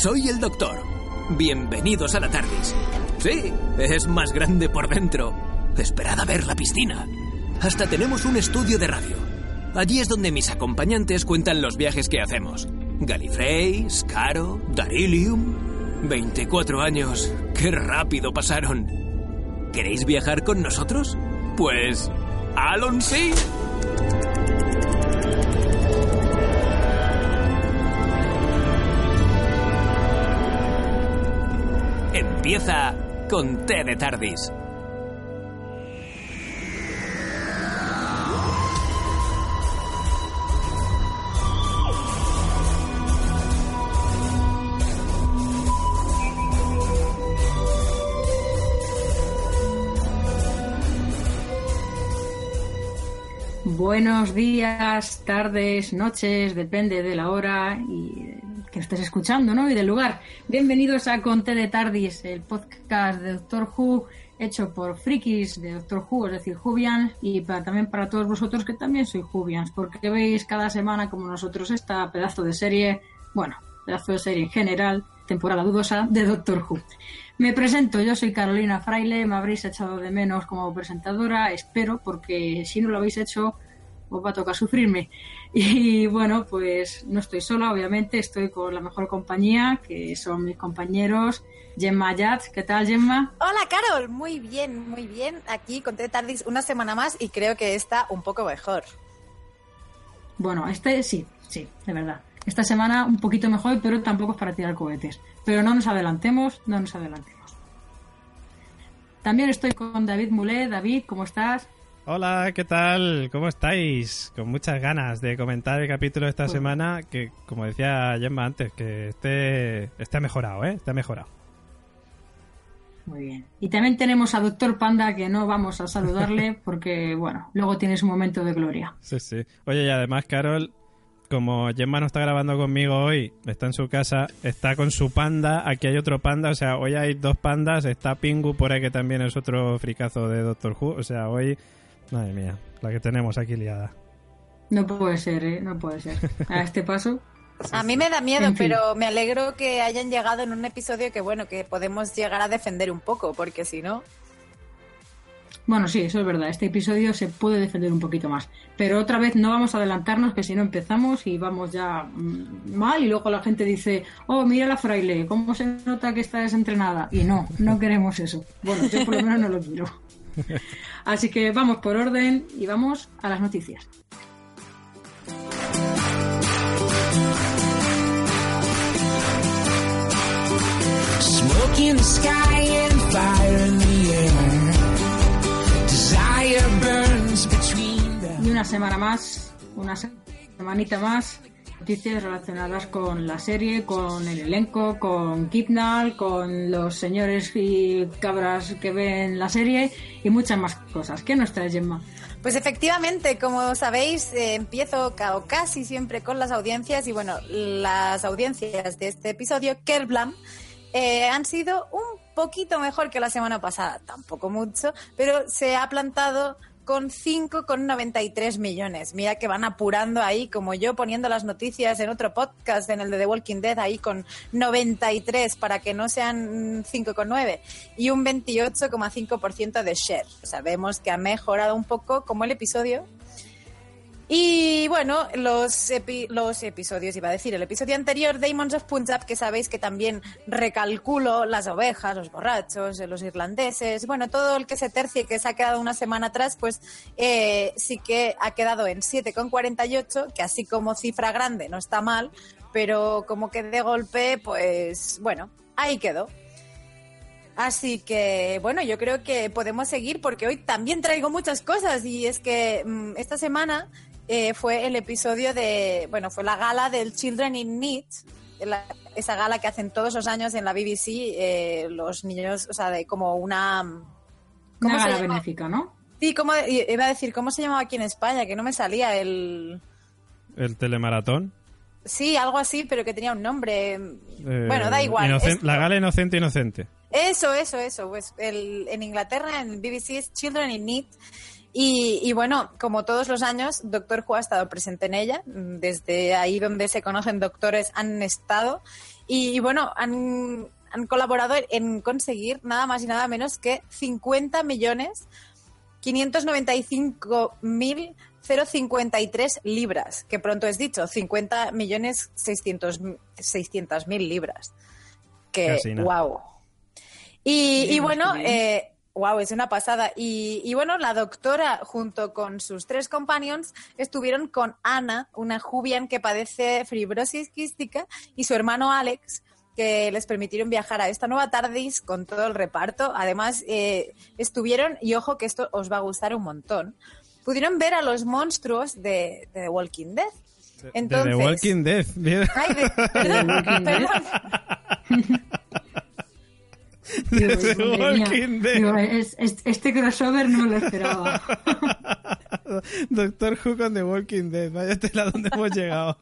Soy el doctor. Bienvenidos a la TARDIS. Sí, es más grande por dentro. Esperad a ver la piscina. Hasta tenemos un estudio de radio. Allí es donde mis acompañantes cuentan los viajes que hacemos. Gallifrey, Scaro, Darilium. 24 años. ¡Qué rápido pasaron! ¿Queréis viajar con nosotros? Pues... ¡Alon sí! Empieza con T de Tardis. Buenos días, tardes, noches, depende de la hora y que estés escuchando, ¿no? Y del lugar. Bienvenidos a Conte de Tardis, el podcast de Doctor Who hecho por frikis de Doctor Who, es decir, Jubian, y para, también para todos vosotros que también sois Jubians, porque veis cada semana como nosotros esta pedazo de serie, bueno, pedazo de serie en general, temporada dudosa de Doctor Who. Me presento, yo soy Carolina Fraile, me habréis echado de menos como presentadora, espero, porque si no lo habéis hecho, os va a tocar sufrirme. Y bueno, pues no estoy sola, obviamente, estoy con la mejor compañía, que son mis compañeros. Gemma Yat, ¿qué tal Gemma? Hola Carol, muy bien, muy bien. Aquí con Tardis una semana más y creo que está un poco mejor. Bueno, este sí, sí, de verdad. Esta semana un poquito mejor, pero tampoco es para tirar cohetes. Pero no nos adelantemos, no nos adelantemos. También estoy con David Mulet. David, ¿cómo estás? Hola, ¿qué tal? ¿Cómo estáis? Con muchas ganas de comentar el capítulo de esta Pues- semana que, como decía Gemma antes, que este, este ha mejorado, ¿eh? Este ha mejorado. Muy bien. Y también tenemos a Doctor Panda, que no vamos a saludarle porque, bueno, luego tienes un momento de gloria. Sí, sí. Oye, y además, Carol, como Gemma no está grabando conmigo hoy, está en su casa, está con su panda, aquí hay otro panda, o sea, hoy hay dos pandas, está Pingu por ahí que también es otro fricazo de Doctor Who, o sea, hoy, madre mía, la que tenemos aquí liada. No puede ser, ¿eh? No puede ser. A este paso. A mí me da miedo, En fin. pero me alegro que hayan llegado en un episodio que, bueno, que podemos llegar a defender un poco, porque si no... Bueno, sí, eso es verdad. Este episodio se puede defender un poquito más. Pero otra vez no vamos a adelantarnos, que si no empezamos y vamos ya mm, mal. Y luego la gente dice, oh, mira la fraile, cómo se nota que está desentrenada. Y no, no queremos eso. Bueno, yo por lo menos no lo quiero. Así que vamos por orden y vamos a las noticias. Smoke in the sky and fire in the air. Desire burns between the Y una semana más, una se- semanita más, relacionadas con la serie, con el elenco, con Kipnal, con los señores y cabras que ven la serie y muchas más cosas. ¿Qué nos trae Gemma? Pues efectivamente, como sabéis, eh, empiezo casi siempre con las audiencias y bueno, las audiencias de este episodio, Kerblam, eh, han sido un poquito mejor que la semana pasada, tampoco mucho, pero se ha plantado con 5,93 millones. Mira que van apurando ahí, como yo poniendo las noticias en otro podcast, en el de The Walking Dead, ahí con 93 para que no sean mm, 5,9 y un 28,5% de share. Sabemos que ha mejorado un poco como el episodio. Y bueno, los, epi- los episodios, iba a decir, el episodio anterior, Demons of Punjab, que sabéis que también recalculo las ovejas, los borrachos, eh, los irlandeses, bueno, todo el que se tercie que se ha quedado una semana atrás, pues eh, sí que ha quedado en 7,48, que así como cifra grande no está mal, pero como que de golpe, pues bueno, ahí quedó. Así que, bueno, yo creo que podemos seguir porque hoy también traigo muchas cosas y es que mm, esta semana eh, fue el episodio de, bueno, fue la gala del Children in Need, la- esa gala que hacen todos los años en la BBC eh, los niños, o sea, de como una... ¿cómo Una se gala llama? benéfica, ¿no? Sí, como iba a decir, ¿cómo se llamaba aquí en España? Que no me salía el... El telemaratón. Sí, algo así, pero que tenía un nombre. eh, bueno, da igual. La gala inocente inocente. Eso, eso, eso. Pues el, en Inglaterra, en BBC es Children in Need. Y, y bueno, como todos los años, Doctor Who ha estado presente en ella. Desde ahí donde se conocen doctores han estado. Y, y bueno, han, han colaborado en conseguir nada más y nada menos que 50 millones 595 mil 053 libras, que pronto es dicho, 50 millones 600 mil libras. Que, Casi wow. Y, bueno, eh, wow, es una pasada. Y, y bueno, la doctora, junto con sus tres companions, estuvieron con Ana, una jubian que padece fibrosis quística, y su hermano Alex, que les permitieron viajar a esta nueva TARDIS con todo el reparto. Además, eh, estuvieron, y ojo que esto os va a gustar un montón, pudieron ver a los monstruos de, de The Walking Dead. De Entonces, The Walking Dead. Ay, de- perdón, Walking Dead. perdón. Digo. Walking Dead. Digo, es- es- este crossover no me lo esperaba. Doctor Who con The Walking Dead. Vaya tela donde hemos llegado.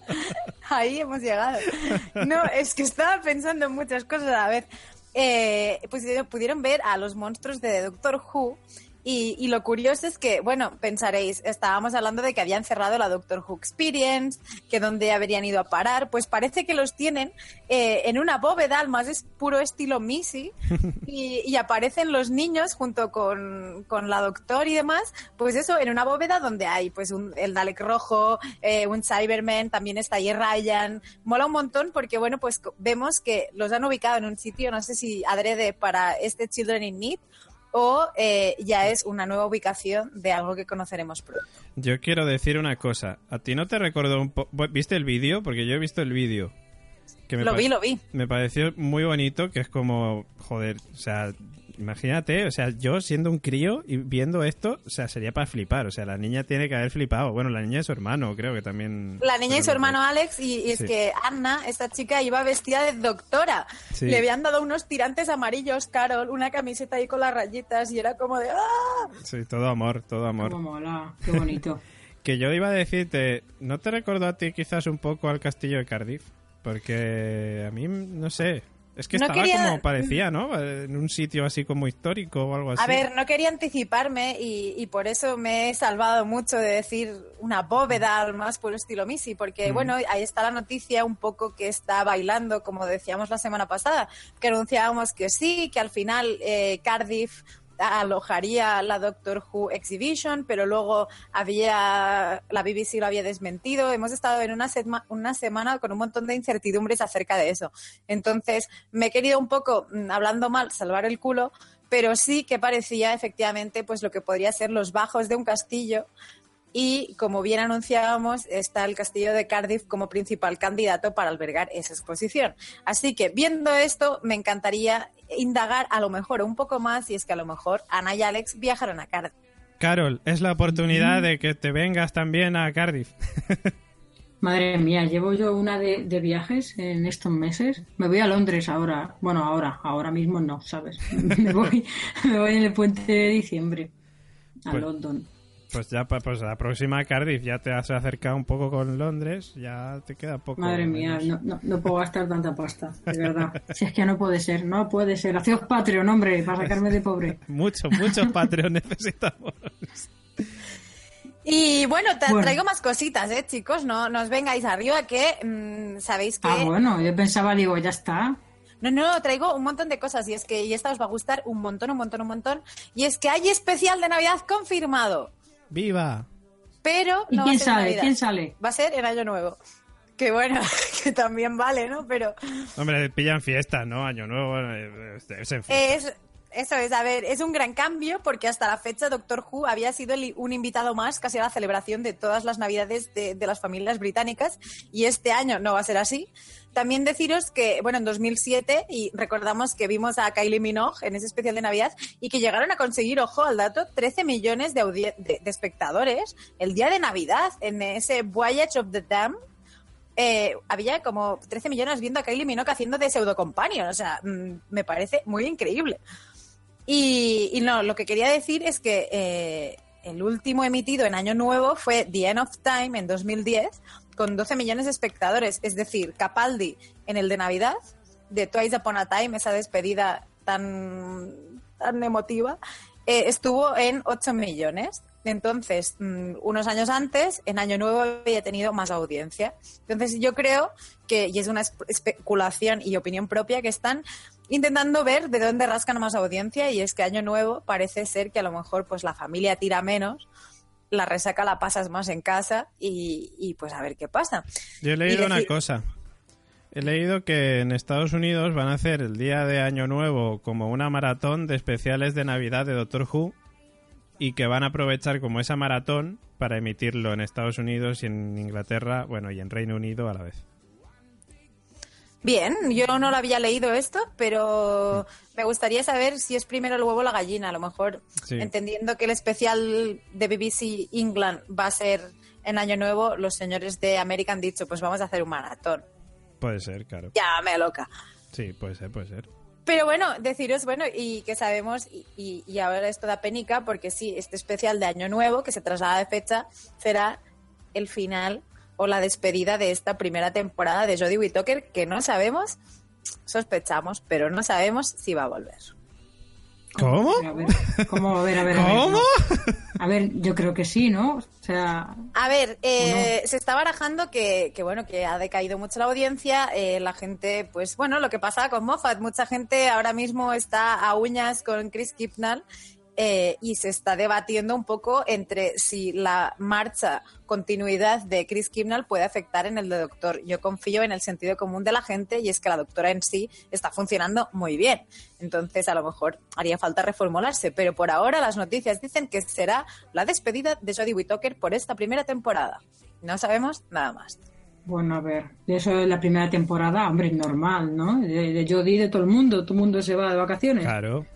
Ahí hemos llegado. No, es que estaba pensando en muchas cosas a la vez. Eh, pues eh, pudieron ver a los monstruos de Doctor Who. Y, y lo curioso es que, bueno, pensaréis, estábamos hablando de que habían cerrado la Doctor Who Experience, que dónde habrían ido a parar. Pues parece que los tienen eh, en una bóveda, al más es puro estilo Missy, y, y aparecen los niños junto con, con la doctor y demás, pues eso, en una bóveda donde hay pues un, el Dalek rojo, eh, un Cyberman, también está ahí Ryan. Mola un montón porque, bueno, pues vemos que los han ubicado en un sitio, no sé si adrede para este Children in Need o eh, ya es una nueva ubicación de algo que conoceremos pronto. Yo quiero decir una cosa. ¿A ti no te recordó un poco... ¿Viste el vídeo? Porque yo he visto el vídeo. Que me Lo vi, lo vi. Me pareció muy bonito, que es como... Joder, o sea... Imagínate, o sea, yo siendo un crío y viendo esto, o sea, sería para flipar. O sea, la niña tiene que haber flipado. Bueno, la niña y su hermano, creo que también... La niña y su que- hermano Alex, y, y es Sí. que Anna, esta chica, iba vestida de doctora. Sí. Le habían dado unos tirantes amarillos, Carol, una camiseta ahí con las rayitas, y era como de ¡ah! Sí, todo amor, todo amor. Cómo mola, qué bonito. Que yo iba a decirte, ¿no te recordó a ti quizás un poco al castillo de Cardiff? Porque a mí, no sé, es que No estaba quería- como parecía, ¿no? En un sitio así como histórico o algo así. A ver, no quería anticiparme y, y por eso me he salvado mucho de decir una bóveda al más puro estilo Missy, porque Mm. bueno, ahí está la noticia un poco que está bailando, como decíamos la semana pasada, que anunciábamos que sí, que al final eh, Cardiff alojaría la Doctor Who Exhibition, pero luego había la BBC lo había desmentido. Hemos estado en una, una semana con un montón de incertidumbres acerca de eso. Entonces, me he querido un poco, mm, hablando mal, salvar el culo, pero sí que parecía efectivamente pues lo que podría ser los bajos de un castillo y como bien anunciábamos está el castillo de Cardiff como principal candidato para albergar esa exposición. Así que viendo esto me encantaría indagar a lo mejor un poco más y es que a lo mejor Ana y Alex viajaron a Cardiff. Carol, es la oportunidad de que te vengas también a Cardiff. Madre mía, llevo yo una de, de viajes en estos meses. Me voy a Londres ahora. Bueno, ahora, ahora mismo no, ¿sabes? Me voy, me voy en el puente de diciembre a Pues- London. Pues ya, pues la próxima Cardiff ya te has acercado un poco con Londres, ya te queda poco. Madre mía, no, no, no puedo gastar tanta pasta, de verdad. Si es que no puede ser, no puede ser. Haceos Patreon, hombre, para sacarme de pobre. Mucho, muchos Patreon necesitamos. Y bueno, te Bueno. traigo más cositas, ¿eh, chicos? No, no os vengáis arriba que mm, sabéis que... Ah, bueno, yo pensaba, digo, ya está. No, no, traigo un montón de cosas y es que y esta os va a gustar un montón, un montón, un montón. Y es que hay especial de Navidad confirmado, ¡Viva! pero ¿Y no va a quién ser sale? Navidad. ¿Quién sale? Va a ser en Año Nuevo. Que bueno, que también vale, ¿no? Pero Hombre, pillan fiesta, ¿no? Año Nuevo, eh, es en fiesta. es, eso es, a ver, es un gran cambio porque hasta la fecha Doctor Who había sido un invitado más casi a la celebración de todas las Navidades de, las familias británicas y este año no va a ser así. También deciros que, bueno, en 2007, y recordamos que vimos a Kylie Minogue en ese especial de Navidad y que llegaron a conseguir, ojo al dato, 13 millones de, de espectadores el día de Navidad en ese Voyage of the Dam. Eh, había como 13 millones viendo a Kylie Minogue haciendo de pseudo companion. O sea, mm, me parece muy increíble. Y, no, lo que quería decir es que eh, el último emitido en Año Nuevo fue The End of Time en 2010, con 12 millones de espectadores. Es decir, Capaldi en el de Navidad, de Twice Upon a Time, esa despedida tan, tan emotiva, eh, estuvo en 8 millones. Entonces, mm, unos años antes, en Año Nuevo había tenido más audiencia. Entonces, yo creo que, y es una espe- especulación y opinión propia, que están intentando ver de dónde rascan más audiencia y es que Año Nuevo parece ser que a lo mejor pues la familia tira menos, la resaca la pasas más en casa y, y, pues a ver qué pasa. Yo he leído una cosa. He leído que en Estados Unidos van a hacer el día de Año Nuevo como una maratón de especiales de Navidad de Doctor Who y que van a aprovechar como esa maratón para emitirlo en Estados Unidos y en Inglaterra, bueno, y en Reino Unido a la vez. Bien, yo no lo había leído esto, pero me gustaría saber si es primero el huevo o la gallina. A lo mejor, Sí. entendiendo que el especial de BBC England va a ser en Año Nuevo, los señores de América han dicho, pues vamos a hacer un maratón. Puede ser, claro. Ya me loca. Sí, puede ser, puede ser. Pero bueno, deciros, bueno, y que sabemos, y, y- y ahora esto da penica, porque sí, este especial de Año Nuevo, que se traslada de fecha, será el final o la despedida de esta primera temporada de Jodie Whittaker, que no sabemos, sospechamos, pero no sabemos si va a volver. ¿Cómo? A ver, ¿cómo? A ver, a ver, a ver. ¿Cómo? A ver, yo creo que sí, ¿no? O sea, A ver, eh, se está barajando que, que, bueno, que ha decaído mucho la audiencia, eh, la gente, pues bueno, lo que pasa con Moffat, mucha gente ahora mismo está a uñas con Chris Kipnall eh, y se está debatiendo un poco entre si la marcha, continuidad de Chris Kipnall puede afectar en el de Doctor. Yo confío en el sentido común de la gente y es que la doctora en sí está funcionando muy bien. Entonces, a lo mejor haría falta reformularse, pero por ahora las noticias dicen que será la despedida de Jodie Whittaker por esta primera temporada. No sabemos nada más. bueno, a ver, de eso es la primera temporada, hombre, es normal, ¿no? De, de Jodie, de todo el mundo, todo el mundo se va de vacaciones. Claro.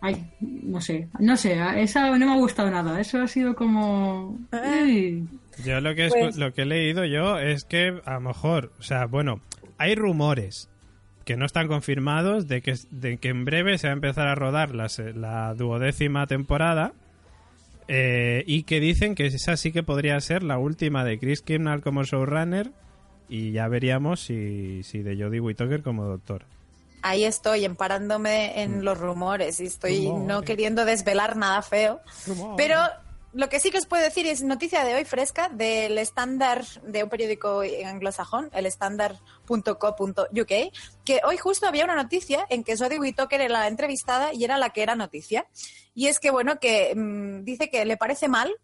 Ay, no sé, no sé, esa no me ha gustado nada, eso ha sido como... Uy. Yo lo que, he Pues- lo que he leído yo es que a lo mejor, o sea, bueno, hay rumores que no están confirmados de que, de que en breve se va a empezar a rodar la, la duodécima temporada eh, y que dicen que esa sí que podría ser la última de Chris Kimnall como showrunner y ya veríamos si, si de Jodie Whittaker como doctor. Ahí estoy, emparándome en los rumores y estoy Rumores. no queriendo desvelar nada feo. Rumores. Pero lo que sí que os puedo decir es noticia de hoy fresca del estándar de un periódico anglosajón, el standard.co.uk, que hoy justo había una noticia en que Jodie Whittaker era la entrevistada y era la que era noticia. Y es que, bueno, que mm, dice que le parece mal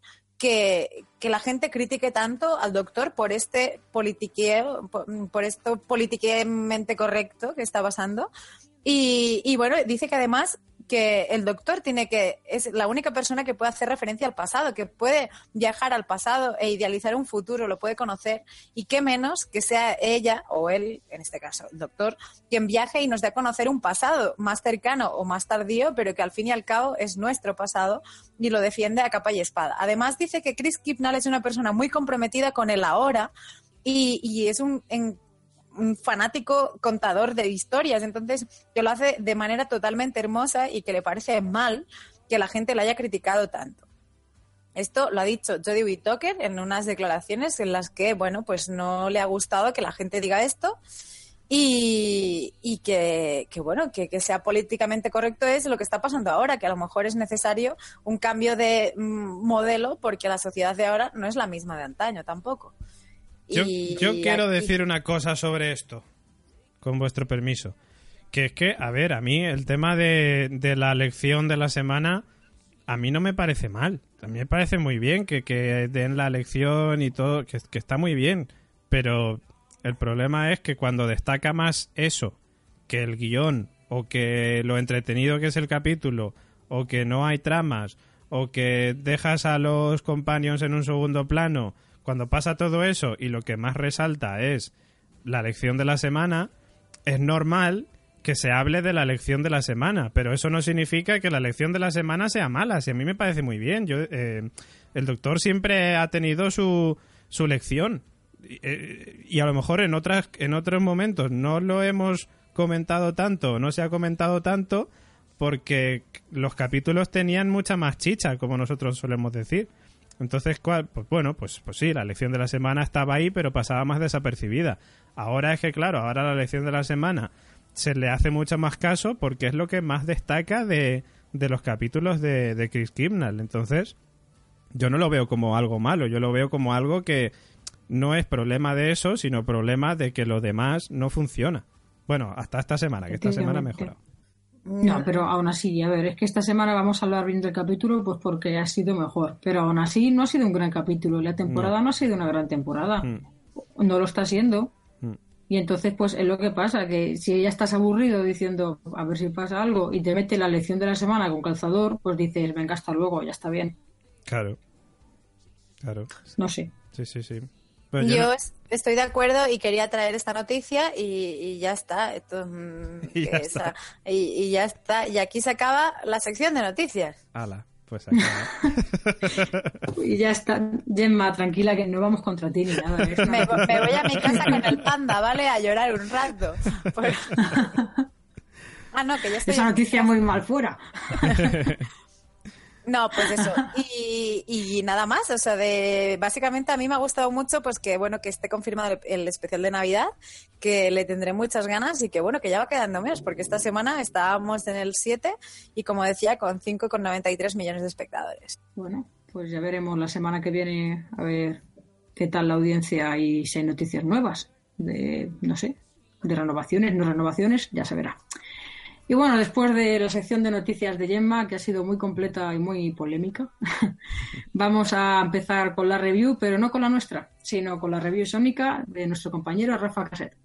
que, la gente critique tanto al doctor por este politiqueo, por, por esto politiquemente correcto que está pasando. Y, y bueno, dice que además que el doctor tiene que es la única persona que puede hacer referencia al pasado, que puede viajar al pasado e idealizar un futuro, lo puede conocer y qué menos que sea ella o él, en este caso el doctor, quien viaje y nos dé a conocer un pasado más cercano o más tardío, pero que al fin y al cabo es nuestro pasado y lo defiende a capa y espada. Además dice que Chris Kipnall es una persona muy comprometida con el ahora y, y es un, un fanático contador de historias, entonces que lo hace de manera totalmente hermosa y que le parece mal que la gente la haya criticado tanto. Esto lo ha dicho Jodie Whittaker en unas declaraciones en las que, bueno, pues no le ha gustado que la gente diga esto y, y que, que, bueno, que, que sea políticamente correcto es lo que está pasando ahora, que a lo mejor es necesario un cambio de mm, modelo porque la sociedad de ahora no es la misma de antaño tampoco. Yo, Y yo quiero aquí- decir una cosa sobre esto, con vuestro permiso. Que es que, a ver, a mí el tema de, de la lección de la semana, a mí no me parece mal. A mí me parece muy bien que, que den la lección y todo, que, que está muy bien. Pero el problema es que cuando destaca más eso que el guion, o que lo entretenido que es el capítulo, o que no hay tramas, o que dejas a los companions en un segundo plano, cuando pasa todo eso y lo que más resalta es la lección de la semana, es normal que se hable de la lección de la semana, pero eso no significa que la lección de la semana sea mala. Si a mí me parece muy bien, yo eh, el doctor siempre ha tenido su, su lección y, eh, y a lo mejor en otras en otros momentos no lo hemos comentado tanto, no se ha comentado tanto porque los capítulos tenían mucha más chicha, como nosotros solemos decir. Entonces, ¿cuál? Pues bueno, pues, pues sí, la lección de la semana estaba ahí, pero pasaba más desapercibida. Ahora es que, claro, ahora la lección de la semana se le hace mucho más caso porque es lo que más destaca de, de los capítulos de, de Chris Kimnall. Entonces, yo no lo veo como algo malo, yo lo veo como algo que no es problema de eso, sino problema de que lo demás no funciona. Bueno, hasta esta semana, que esta semana ha mejorado. No, pero aún así, a ver, es que esta semana vamos a hablar bien del capítulo, pues porque ha sido mejor. Pero aún así no ha sido un gran capítulo. La temporada no, ha sido una gran temporada. Mm. No lo está siendo. Mm. Y entonces, pues es lo que pasa, que si ya estás aburrido diciendo, a ver si pasa algo, y te mete la lección de la semana con calzador, pues dices, venga, hasta luego, ya está bien. Claro. Claro. No sé. Sí, sí, sí. Pues yo Yo no- es- estoy de acuerdo y quería traer esta noticia y, y ya está. Esto, mm, Y ya está. y, y ya está. Y aquí se acaba la sección de noticias. Ala, pues acá. Y ya está. Gemma, tranquila, que no vamos contra ti ni nada. ¿eh? Me, me voy a mi casa con el panda, ¿vale? A llorar un rato. Por- Ah, no, que ya estoy. Esa noticia muy mal fuera. No, pues eso. Y, y nada más, o sea, de básicamente a mí me ha gustado mucho pues que bueno que esté confirmado el, el especial de Navidad, que le tendré muchas ganas y que bueno que ya va quedando menos, porque esta semana estábamos en el 7 y como decía con 5,93 millones de espectadores. Bueno, pues ya veremos la semana que viene a ver qué tal la audiencia y si hay noticias nuevas de, no sé, de renovaciones, no renovaciones, ya se verá. Y bueno, después de la sección de noticias de Gemma, que ha sido muy completa y muy polémica, vamos a empezar con la review, pero no con la nuestra, sino con la review sónica de nuestro compañero Rafa Caset.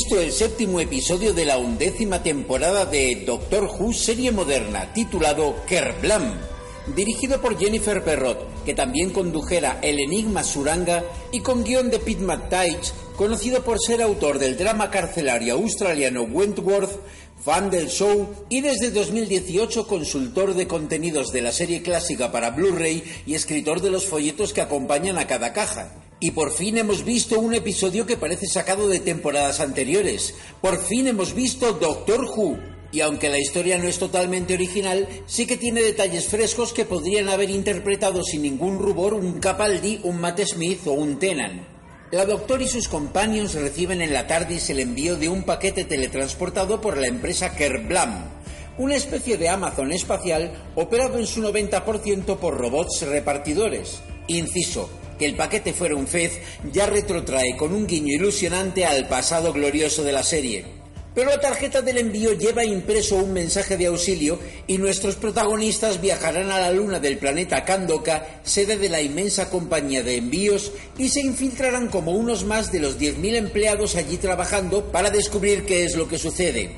Visto el séptimo episodio de la undécima temporada de Doctor Who serie moderna titulado Kerblam, dirigido por Jennifer Perrott, que también condujera El Enigma Suranga y con guion de Pete McTighe, conocido por ser autor del drama carcelario australiano Wentworth, fan del show y desde 2018 consultor de contenidos de la serie clásica para Blu-ray y escritor de los folletos que acompañan a cada caja. Y por fin hemos visto un episodio que parece sacado de temporadas anteriores. Por fin hemos visto Doctor Who. Y aunque la historia no es totalmente original, sí que tiene detalles frescos que podrían haber interpretado sin ningún rubor un Capaldi, un Matt Smith o un Tennant. La Doctor y sus compañeros reciben en la TARDIS el envío de un paquete teletransportado por la empresa Kerblam, una especie de Amazon espacial operado en su 90% por robots repartidores. Inciso, que el paquete fuera un fez ya retrotrae con un guiño ilusionante al pasado glorioso de la serie. Pero la tarjeta del envío lleva impreso un mensaje de auxilio y nuestros protagonistas viajarán a la luna del planeta Kandoka, sede de la inmensa compañía de envíos, y se infiltrarán como unos más de los 10.000 empleados allí trabajando para descubrir qué es lo que sucede.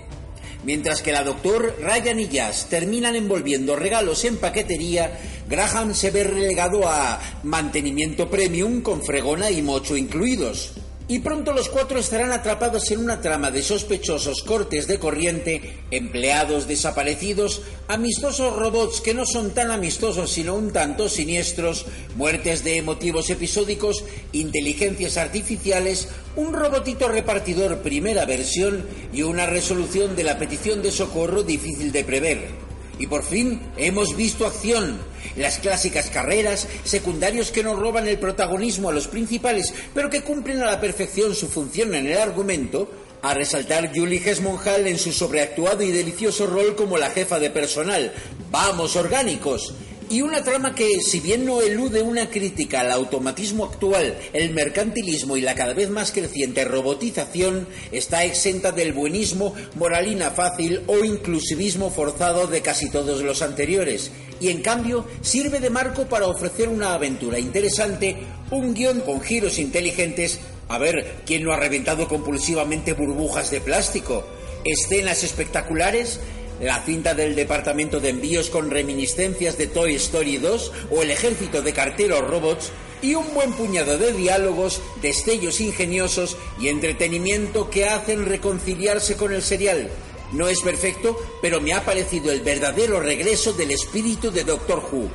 Mientras que la doctor, Ryan y Jazz terminan envolviendo regalos en paquetería, Graham se ve relegado a mantenimiento premium con fregona y mocho incluidos. Y pronto los cuatro estarán atrapados en una trama de sospechosos cortes de corriente, empleados desaparecidos, amistosos robots que no son tan amistosos sino un tanto siniestros, muertes de emotivos episódicos, inteligencias artificiales, un robotito repartidor primera versión y una resolución de la petición de socorro difícil de prever. Y por fin hemos visto acción. Las clásicas carreras, secundarios que no roban el protagonismo a los principales, pero que cumplen a la perfección su función en el argumento, a resaltar Julie Hesmonhall en su sobreactuado y delicioso rol como la jefa de personal. ¡Vamos, orgánicos! Y una trama que, si bien no elude una crítica al automatismo actual, el mercantilismo y la cada vez más creciente robotización, está exenta del buenismo, moralina fácil o inclusivismo forzado de casi todos los anteriores. Y en cambio, sirve de marco para ofrecer una aventura interesante, un guion con giros inteligentes. A ver, ¿quién no ha reventado compulsivamente burbujas de plástico? Escenas espectaculares la cinta del departamento de envíos con reminiscencias de Toy Story 2 o el ejército de carteros robots y un buen puñado de diálogos, destellos ingeniosos y entretenimiento que hacen reconciliarse con el serial. No es perfecto, pero me ha parecido el verdadero regreso del espíritu de Doctor Who.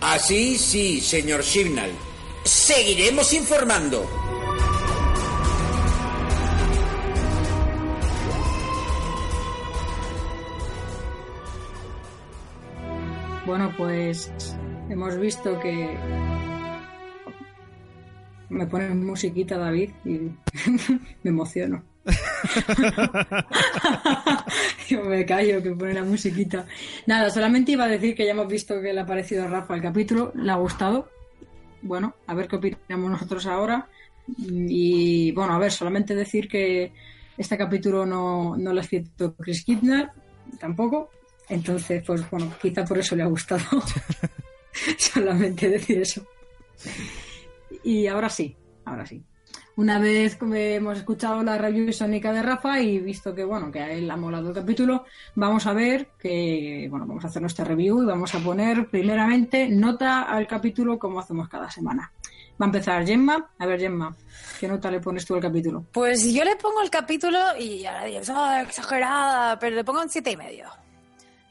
Así sí, señor Shibnall. Seguiremos informando. Bueno, pues hemos visto que me pones musiquita, David, y me emociono. Yo me callo que pone la musiquita. Nada, solamente iba a decir que ya hemos visto que le ha parecido a Rafa el capítulo, le ha gustado. Bueno, a ver qué opinamos nosotros ahora. Y bueno, a ver, solamente decir que este capítulo no, no lo ha escrito Chris Kidner, tampoco. Entonces, pues bueno, quizá por eso le ha gustado. solamente decir eso. Y ahora sí, ahora sí. Una vez que hemos escuchado la review sónica de Rafa y visto que bueno, que a él ha molado el capítulo, vamos a ver que bueno, vamos a hacer nuestra review y vamos a poner primeramente nota al capítulo como hacemos cada semana. Va a empezar Gemma. A ver, Gemma, ¿qué nota le pones tú al capítulo? Pues yo le pongo el capítulo y ahora dices, oh, exagerada, pero le pongo un siete y medio.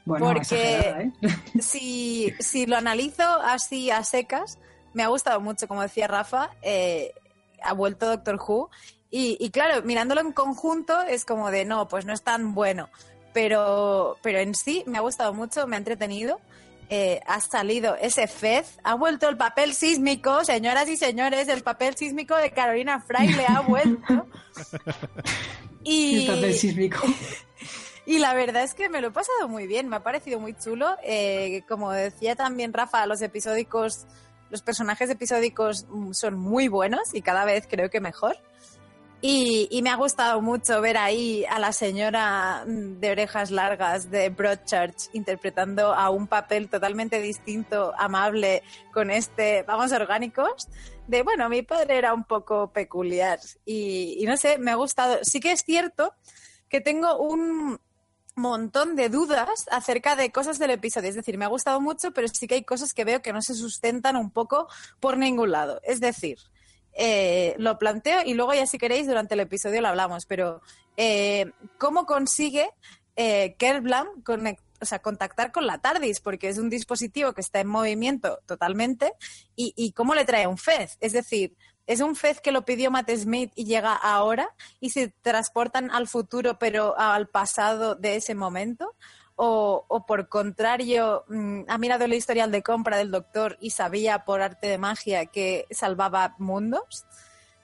Bueno, Porque ¿eh? si, si lo analizo así a secas, me ha gustado mucho, como decía Rafa, eh, ha vuelto Doctor Who. Y, y claro, mirándolo en conjunto es como de, no, pues no es tan bueno. Pero, pero en sí me ha gustado mucho, me ha entretenido. Eh, ha salido ese Fez, ha vuelto el papel sísmico, señoras y señores, el papel sísmico de Carolina Fraile ha vuelto. y, El papel sísmico. y la verdad es que me lo he pasado muy bien, me ha parecido muy chulo. Eh, como decía también Rafa, los episódicos, los personajes episódicos son muy buenos y cada vez creo que mejor. Y, y me ha gustado mucho ver ahí a la señora mm, de orejas largas de Broadchurch interpretando a un papel totalmente distinto, amable, con este, vamos, orgánicos. De bueno, mi padre era un poco peculiar y, y no sé, me ha gustado. Sí que es cierto que tengo un montón de dudas acerca de cosas del episodio. Es decir, me ha gustado mucho, pero sí que hay cosas que veo que no se sustentan un poco por ningún lado. Es decir, eh, lo planteo y luego ya si queréis durante el episodio lo hablamos, pero eh, ¿cómo consigue eh, Kerblam conect- o sea, contactar con la TARDIS? Porque es un dispositivo que está en movimiento totalmente y, y ¿cómo le trae un Fez? Es decir, ¿es un Fez que lo pidió Matt Smith y llega ahora y se transportan al futuro pero al pasado de ese momento? O, o por contrario, mm, ha mirado el historial de compra del doctor y sabía por arte de magia que salvaba mundos.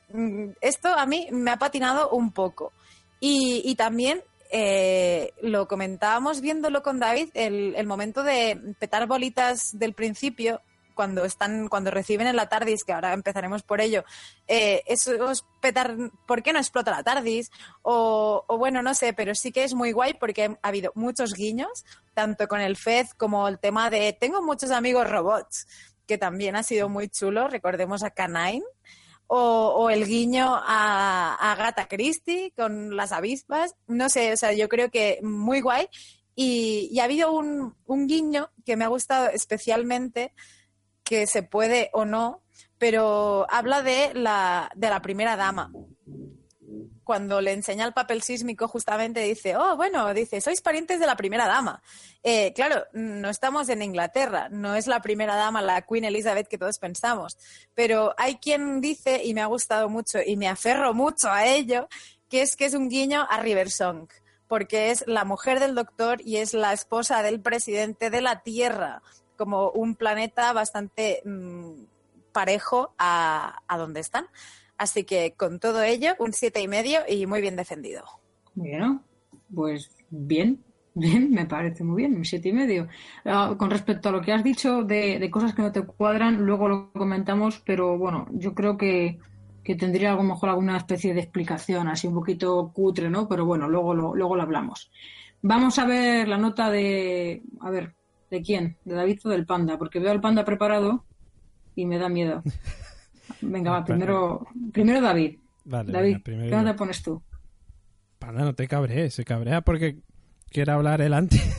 Mm, Esto a mí me ha patinado un poco. Y, también eh, lo comentábamos viéndolo con David, el momento de petar bolitas del principio, cuando están, cuando reciben en la TARDIS, que ahora empezaremos por ello, eh, eso es petar, ¿por qué no explota la TARDIS? O, o bueno, no sé, pero sí que es muy guay porque ha habido muchos guiños, tanto con el Fez como el tema de tengo muchos amigos robots, que también ha sido muy chulo, recordemos a Canine. O, o el guiño a, a Agatha Christie con las avispas. No sé, o sea, yo creo que muy guay. Y, y ha habido un, un guiño que me ha gustado especialmente, que se puede o no, pero habla de la, de la primera dama. Cuando le enseña el papel sísmico, justamente dice, oh, bueno, dice, sois parientes de la primera dama. Eh, claro, no estamos en Inglaterra, no es la primera dama, la Queen Elizabeth que todos pensamos, pero hay quien dice, y me ha gustado mucho, y me aferro mucho a ello, que es que es un guiño a Riversong, porque es la mujer del doctor y es la esposa del presidente de la Tierra, como un planeta bastante mm, parejo a, a donde están. Así que con todo ello, un siete y medio y muy bien defendido. Bueno, pues bien, bien, me parece muy bien, un siete y medio. Ah, con respecto a lo que has dicho de, de cosas que no te cuadran, luego lo comentamos, pero bueno, yo creo que, que tendría a lo mejor alguna especie de explicación, así un poquito cutre, ¿no? Pero bueno, luego lo, luego lo hablamos. Vamos a ver la nota de, a ver, ¿de quién? ¿De David o del panda? Porque veo al panda preparado y me da miedo. Venga, va, primero, primero David. Vale, David, venga, primero ¿qué yo. nota pones tú? Panda, no te cabrees, se cabrea porque quiere hablar el anti.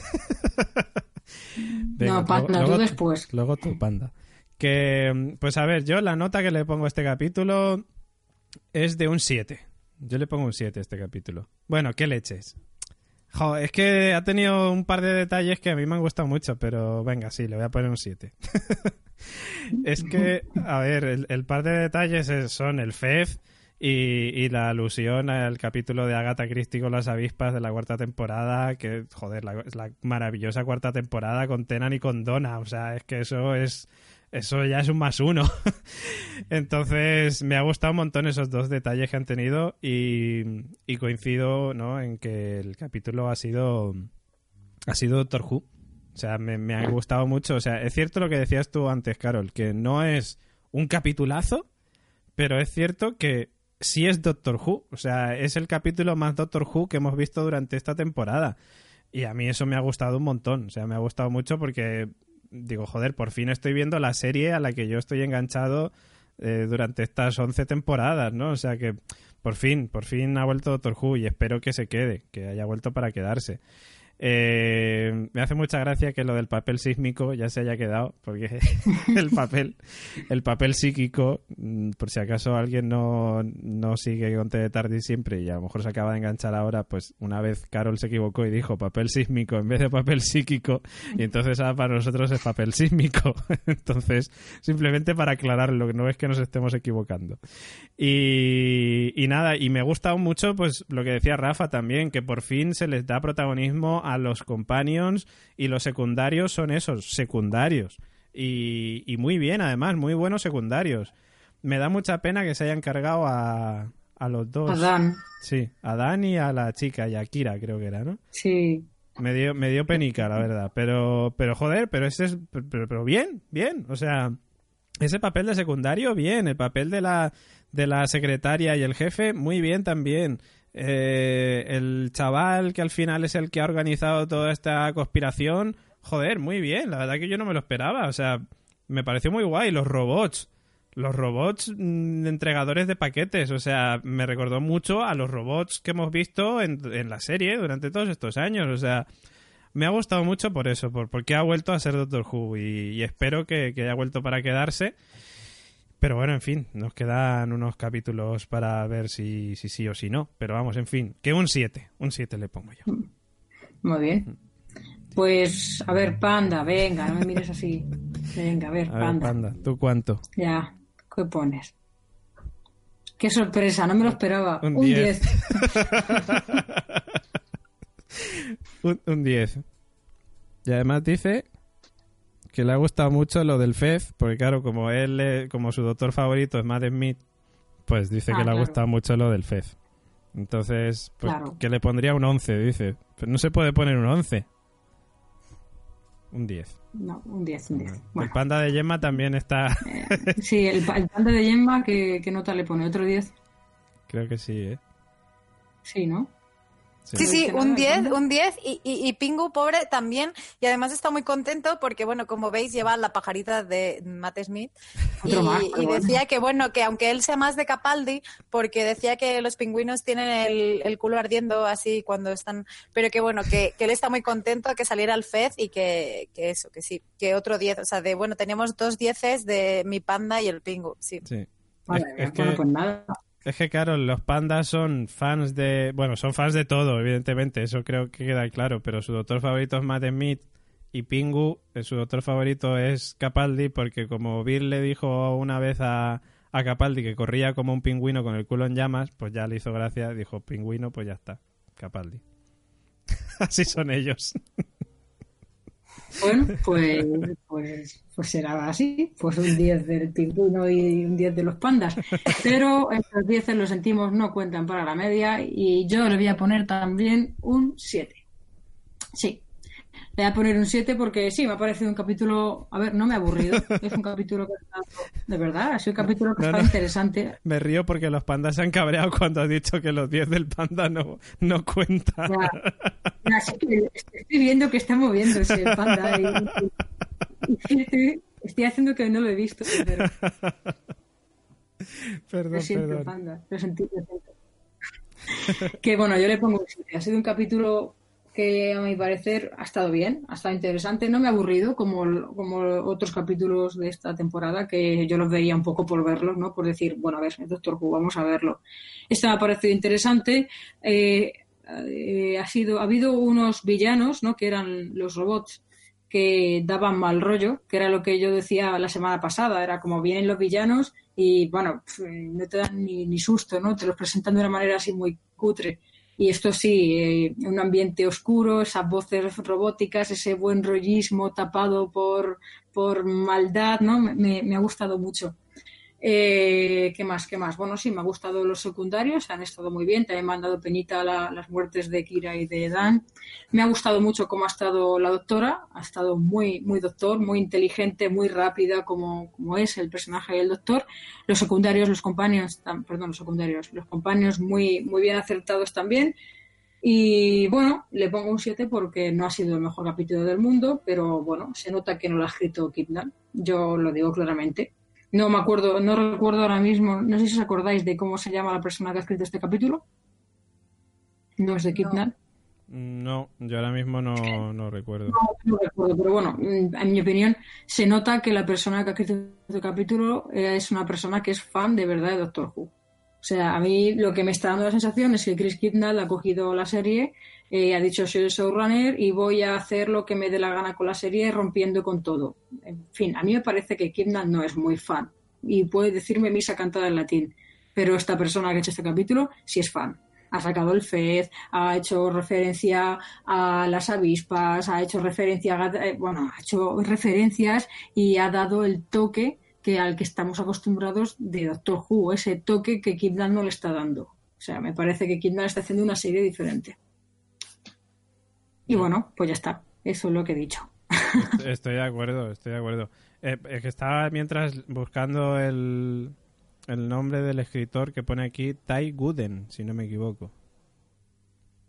No, Panda, tú después. Luego tú, Panda. Que, pues a ver, yo la nota que le pongo a este capítulo es de un 7. Yo le pongo un 7 a este capítulo. Bueno, ¿qué leches? Es que ha tenido un par de detalles que a mí me han gustado mucho, pero venga, sí, le voy a poner un 7. es que, a ver, el, par de detalles es- son el FEF Y, y la alusión al capítulo de Agatha Christie con las avispas de la cuarta temporada, que, joder, la, la maravillosa cuarta temporada con Tenan y con Donna. O sea, es que eso es eso ya es un más uno. Entonces, me ha gustado un montón esos dos detalles que han tenido y, y coincido ¿no? en que el capítulo ha sido, ha sido Doctor Who. O sea, me, me ha gustado mucho. O sea, es cierto lo que decías tú antes, Carol, que no es un capitulazo, pero es cierto que sí es Doctor Who. O sea, es el capítulo más Doctor Who que hemos visto durante esta temporada. Y a mí eso me ha gustado un montón. O sea, me ha gustado mucho porque digo, joder, por fin estoy viendo la serie a la que yo estoy enganchado eh, durante estas 11 temporadas, ¿no? O sea que por fin, por fin ha vuelto Doctor Who y espero que se quede, que haya vuelto para quedarse. Eh, me hace mucha gracia que lo del papel sísmico ya se haya quedado, porque el papel, el papel psíquico, mm, por si acaso alguien no, no sigue con de Tardi siempre y a lo mejor se acaba de enganchar ahora, pues una vez Carol se equivocó y dijo papel sísmico en vez de papel psíquico, y entonces ahora para nosotros es papel sísmico. entonces, simplemente para aclararlo, que no es que nos estemos equivocando. Y, y nada, y me gusta mucho, pues lo que decía Rafa también, que por fin se les da protagonismo a los companions y los secundarios son esos, secundarios. Y, y muy bien, además, muy buenos secundarios. Me da mucha pena que se hayan cargado a, a los dos. A Dan. Sí, a Dan y a la chica, y a Kira creo que era, ¿no? Sí. Me dio, me dio penica, la verdad. Pero, pero joder, pero ese es, pero, pero bien, bien. O sea, ese papel de secundario, bien. El papel de la, de la secretaria y el jefe, muy bien también. Eh, el chaval que al final es el que ha organizado toda esta conspiración, joder, muy bien. La verdad que yo no me lo esperaba. O sea, me pareció muy guay. Los robots. Los robots mm, entregadores de paquetes. O sea, me recordó mucho a los robots que hemos visto en, en la serie durante todos estos años. O sea, me ha gustado mucho por eso, por, porque ha vuelto a ser Doctor Who y, y espero que, que haya vuelto para quedarse. Pero bueno, en fin, nos quedan unos capítulos para ver si, si sí o si no. Pero vamos, en fin, que un 7, un 7 le pongo yo. Muy bien. Pues, a ver, panda, venga, no me mires así. Venga, a ver, A ver, panda. Panda, ¿tú cuánto? Ya, ¿qué pones? Qué sorpresa, no me lo esperaba. Un Un 10. 10. Un, un 10. Y además dice que le ha gustado mucho lo del Fez, porque claro, como él, eh, como su doctor favorito es Matt Smith, pues dice Ah, que le ha claro. gustado mucho lo del Fez. Entonces, pues Claro. que le pondría un 11, dice. Pero no se puede poner un 11. Un 10. No, un 10, un 10. El Bueno, panda de Gemma también está... sí, el, pa- el panda de Gemma, ¿qué, qué nota le pone? ¿Otro 10? Creo que sí, ¿eh? Sí, ¿no? Sí, sí, un el 10, panda. un 10 y, y, y Pingu pobre también y además está muy contento porque bueno, como veis lleva la pajarita de Matt Smith y, más, y bueno. decía que bueno, que aunque él sea más de Capaldi porque decía que los pingüinos tienen el, el culo ardiendo así cuando están, pero que bueno, que, que él está muy contento que saliera el Fez y que, que eso, que sí, que otro 10, o sea, de bueno, teníamos dos dieces de mi panda y el Pingu, sí. Sí. Vale, es, es bueno, que, pues nada. Es que, claro, los pandas son fans de... Bueno, son fans de todo, evidentemente, eso creo que queda claro, pero su doctor favorito es Matt Smith y Pingu, eh, su doctor favorito es Capaldi, porque como Bill le dijo una vez a, a Capaldi que corría como un pingüino con el culo en llamas, pues ya le hizo gracia, dijo pingüino, pues ya está, Capaldi. Así son ellos. Bueno, pues, pues, pues será así. Pues un 10 del pingüino y un 10 de los pandas. Pero estos 10 lo sentimos, no cuentan para la media. Y yo le voy a poner también un 7. Sí. Le voy a poner un 7 porque sí, me ha parecido un capítulo. A ver, no me ha aburrido. Es un capítulo que estado. De verdad, ha sido un capítulo que No, está no. interesante. Me río porque los pandas se han cabreado cuando has dicho que los 10 del panda no, no cuentan. Ya, ya, sí que estoy viendo que está moviéndose el panda. y- y estoy, estoy haciendo que no lo he visto. Pero perdón, lo siento, perdón. panda. Que bueno, yo le pongo un siete. Ha sido un capítulo que a mi parecer ha estado bien, ha estado interesante. No me ha aburrido como, como otros capítulos de esta temporada que yo los veía un poco por verlos, ¿no? Por decir, bueno, a ver, Doctor Who, vamos a verlo. Este me ha parecido interesante. Eh, eh, ha sido ha habido unos villanos no que eran los robots que daban mal rollo que era lo que yo decía la semana pasada era como vienen los villanos y bueno, pf, no te dan ni, ni susto, ¿no? Te los presentan de una manera así muy cutre. Y esto sí, eh, un ambiente oscuro, esas voces robóticas, ese buen rollismo tapado por, por maldad, ¿no? Me, me ha gustado mucho. Eh, ¿Qué más? ¿Qué más? Bueno, sí, me ha gustado los secundarios, han estado muy bien. También me han dado penita la- las muertes de Kira y de Dan. Me ha gustado mucho cómo ha estado la doctora. Ha estado muy, muy doctor, muy inteligente, muy rápida, como, como es el personaje del doctor. Los secundarios, los compañeros, perdón, los secundarios, los compañeros muy, muy bien acertados también. Y bueno, le pongo un 7 porque no ha sido el mejor capítulo del mundo, pero bueno, se nota que no lo ha escrito Kidman. Yo lo digo claramente. No me acuerdo, no recuerdo ahora mismo, no sé si os acordáis de cómo se llama la persona que ha escrito este capítulo. No es de Kidman. No, yo ahora mismo no, no recuerdo. No, no recuerdo, pero bueno, mm, en mi opinión, se nota que la persona que ha escrito este capítulo eh, es una persona que es fan de verdad de Doctor Who. O sea, a mí lo que me está dando la sensación es que Chris Kidnall ha cogido la serie, eh, ha dicho soy el showrunner y voy a hacer lo que me dé la gana con la serie, rompiendo con todo. En fin, a mí me parece que Kidnall no es muy fan y puede decirme misa cantada en latín, pero esta persona que ha hecho este capítulo sí es fan. Ha sacado el Fed, ha hecho referencia a las avispas, ha hecho referencia, a, eh, bueno, ha hecho referencias y ha dado el toque que al que estamos acostumbrados de Doctor Who, ese toque que Kidman no le está dando. O sea, me parece que Kidman está haciendo una serie diferente. Y bueno, pues ya está. Eso es lo que he dicho. Estoy de acuerdo, estoy de acuerdo. Eh, es que estaba mientras buscando el, el nombre del escritor que pone aquí, Ty Gooden, si no me equivoco.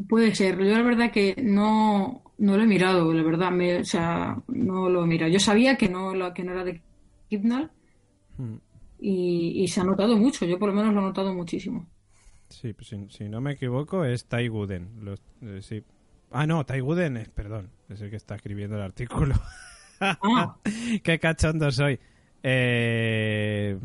Puede ser. Yo la verdad que no, no lo he mirado, la verdad. Me, o sea, no lo he mirado. Yo sabía que no, lo- que no era de Kidnall Hmm. y, y se ha notado mucho. Yo por lo menos lo he notado muchísimo. Sí, pues si, si no me equivoco es Ty Gooden. Los- eh, sí. Ah, no, Ty Gooden es, perdón, es el que está escribiendo el artículo. Ah, Qué cachondo soy. Eh,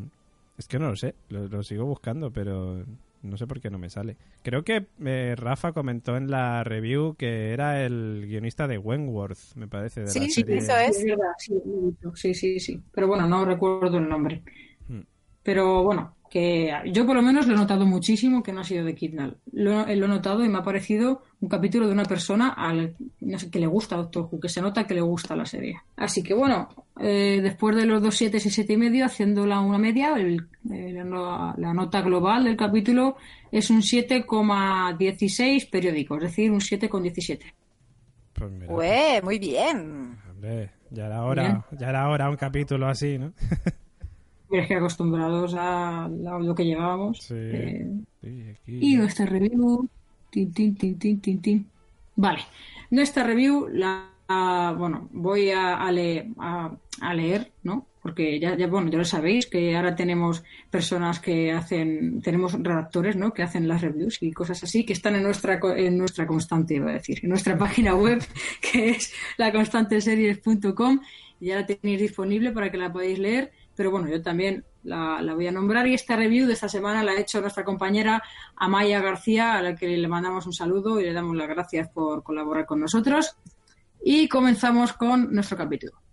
es que no lo sé, lo, lo sigo buscando, pero no sé por qué no me sale. Creo que eh, Rafa comentó en la review que era el guionista de Wentworth, me parece, de la Sí, serie. eso es. verdad, sí, sí, sí, sí. Pero bueno, no recuerdo el nombre. Hmm. Pero bueno, que yo por lo menos lo he notado muchísimo que no ha sido de Kidnall. Lo, eh, lo he notado y me ha parecido un capítulo de una persona al, no sé, que le gusta Doctor Who, que se nota que le gusta la serie. Así que bueno, eh, después de los dos siete y siete y medio, haciéndola una media, el- eh, la nota global del capítulo es un 7,16 periódico, es decir, un 7,17. Pues mira, Ué, muy bien. hombre, ya era hora, ya era hora un capítulo así, ¿no? Pero es que acostumbrados a lo que llevábamos. Sí. eh, Sí, aquí. Y nuestra review. Tin, tin, tin, tin, tin, tin. Vale. Nuestra review la. a- bueno, voy a, a le- a- a leer, ¿no? Porque ya, ya, bueno, ya lo sabéis que ahora tenemos personas que hacen, tenemos redactores, ¿no? Que hacen las reviews y cosas así, que están en nuestra, co- en nuestra constante, iba a decir, en nuestra página web, que es laconstanteseries.com. Ya la tenéis disponible para que la podáis leer pero bueno, yo también la, la voy a nombrar y esta review de esta semana la ha hecho nuestra compañera Amaya García, a la que le mandamos un saludo y le damos las gracias por colaborar con nosotros. Y comenzamos con nuestro capítulo.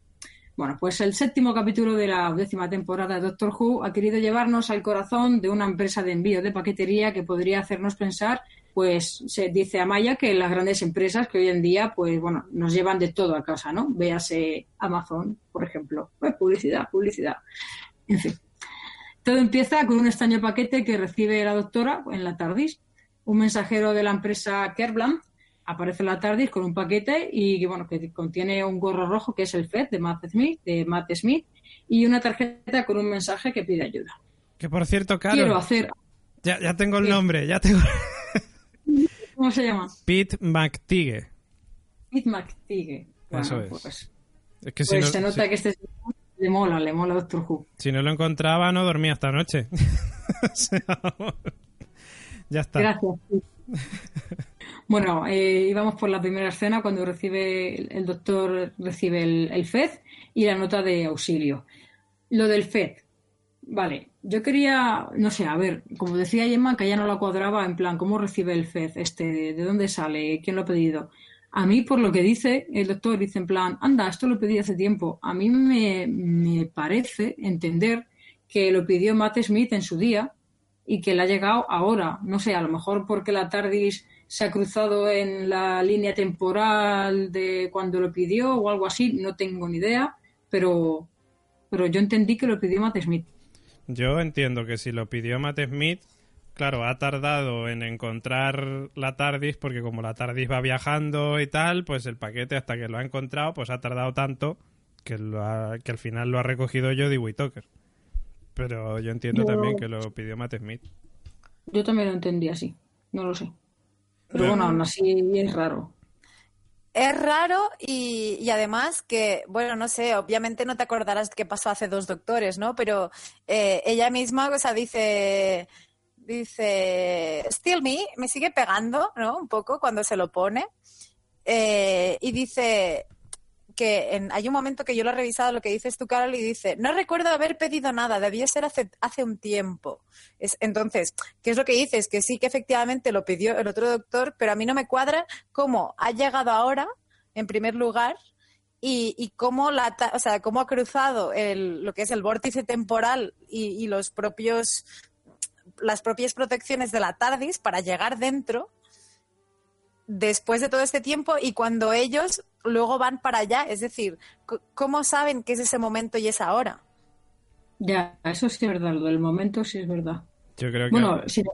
Bueno, pues el séptimo capítulo de la décima temporada de Doctor Who ha querido llevarnos al corazón de una empresa de envío de paquetería que podría hacernos pensar, pues se dice Amaya que las grandes empresas que hoy en día, pues bueno, nos llevan de todo a casa, ¿no? Véase Amazon, por ejemplo. Pues publicidad, publicidad. En fin. Todo empieza con un extraño paquete que recibe la doctora en la TARDIS. Un mensajero de la empresa Kerblam aparece en la TARDIS con un paquete y que, bueno, que contiene un gorro rojo que es el FED de Matt Smith, de Matt Smith y una tarjeta con un mensaje que pide ayuda. Que por cierto, Quiero Carol, hacer... ya, ya tengo el ¿Qué? nombre, ya tengo... ¿Cómo se llama? Pete McTigue. Pete McTigue. Eso es. Pues, Es que si, pues no, se nota si- que este le mola, le mola Doctor Who. si no lo encontraba, no dormía esta noche. O sea, ya está. Gracias. Bueno, eh, íbamos por la primera escena cuando recibe el, el doctor recibe el, el FED y la nota de auxilio. Lo del FED, vale. Yo quería, no sé, a ver, como decía Gemma, que ya no la cuadraba en plan, ¿cómo recibe el FED? Este, ¿De dónde sale? ¿Quién lo ha pedido? A mí, por lo que dice el doctor, dice en plan, anda, esto lo pedí hace tiempo. A mí me, me parece entender que lo pidió Matt Smith en su día y que le ha llegado ahora. No sé, a lo mejor porque la TARDIS se ha cruzado en la línea temporal de cuando lo pidió o algo así, no tengo ni idea, pero, pero yo entendí que lo pidió Matt Smith. Yo entiendo que si lo pidió Matt Smith, claro, ha tardado en encontrar la TARDIS porque como la TARDIS va viajando y tal, pues el paquete hasta que lo ha encontrado, pues ha tardado tanto que, lo ha- que al final lo ha recogido Jodie Whittaker. Pero yo entiendo Yo- también que lo pidió Matt Smith. Yo también lo entendí así, no lo sé. Pero Bueno. bueno, aún así es raro. Es raro y, además que, bueno, no sé, obviamente no te acordarás qué pasó hace dos doctores, ¿no? Pero eh, ella misma, o sea, dice, dice, Still Me, me sigue pegando, ¿no? Un poco cuando se lo pone. Eh, y dice que en- hay un momento que yo lo he revisado, lo que dices tú, Carol, y dice, no recuerdo haber pedido nada, debió ser hace, hace un tiempo. Es, entonces, ¿qué es lo que dices? Que sí que efectivamente lo pidió el otro doctor, pero a mí no me cuadra cómo ha llegado ahora, en primer lugar, y, y cómo, la, o sea, cómo ha cruzado lo que es el vórtice temporal y, y los propios, las propias protecciones de la TARDIS para llegar dentro después de todo este tiempo y cuando ellos luego van para allá. Es decir, ¿cómo saben que es ese momento y es ahora? Ya, eso sí es verdad, lo del momento sí es verdad. Yo creo que Bueno, sin,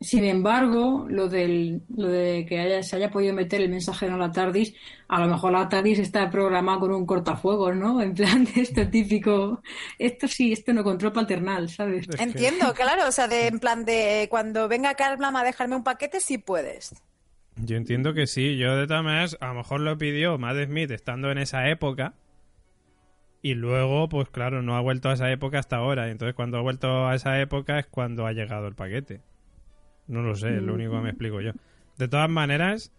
sin embargo, lo, del, lo de que haya, se haya podido meter el mensajero en la TARDIS, a lo mejor la TARDIS está programada con un cortafuegos, ¿no? En plan de esto típico, esto sí, esto no control paternal, ¿sabes? Entiendo, claro, o sea, de, en plan de cuando venga Carlam a dejarme un paquete, sí puedes. Yo entiendo que sí. Yo, de todas maneras, a lo mejor lo pidió Matt Smith estando en esa época. Y luego, pues claro, no ha vuelto a esa época hasta ahora. Y entonces, cuando ha vuelto a esa época es cuando ha llegado el paquete. No lo sé, es lo único que me explico yo. De todas maneras,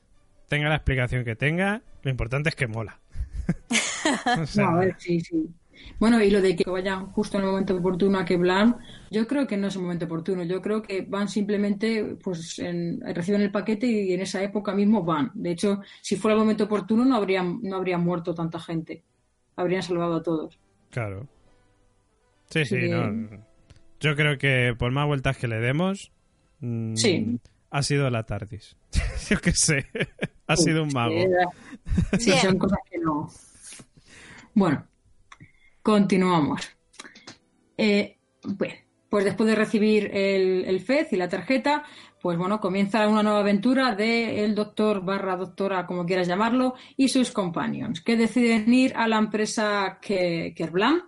tenga la explicación que tenga, lo importante es que mola. O sea, No, a ver, sí, sí. Bueno, y lo de que vayan justo en el momento oportuno a que Blan, yo creo que no es el momento oportuno. Yo creo que van simplemente, pues, en- reciben el paquete y en esa época mismo van. De hecho, si fuera el momento oportuno, no habrían, no habría muerto tanta gente. Habrían salvado a todos. Claro. Sí, sí, Sí. no. Yo creo que por más vueltas que le demos, mm, Sí. ha sido la TARDIS. yo qué sé. ha sido un mago. Sí, son cosas que no. Bueno, continuamos. Eh, bueno, pues después de recibir el, el FED y la tarjeta, pues bueno, comienza una nueva aventura del doctor barra doctora, como quieras llamarlo, y sus companions, que deciden ir a la empresa Ke- Kerblam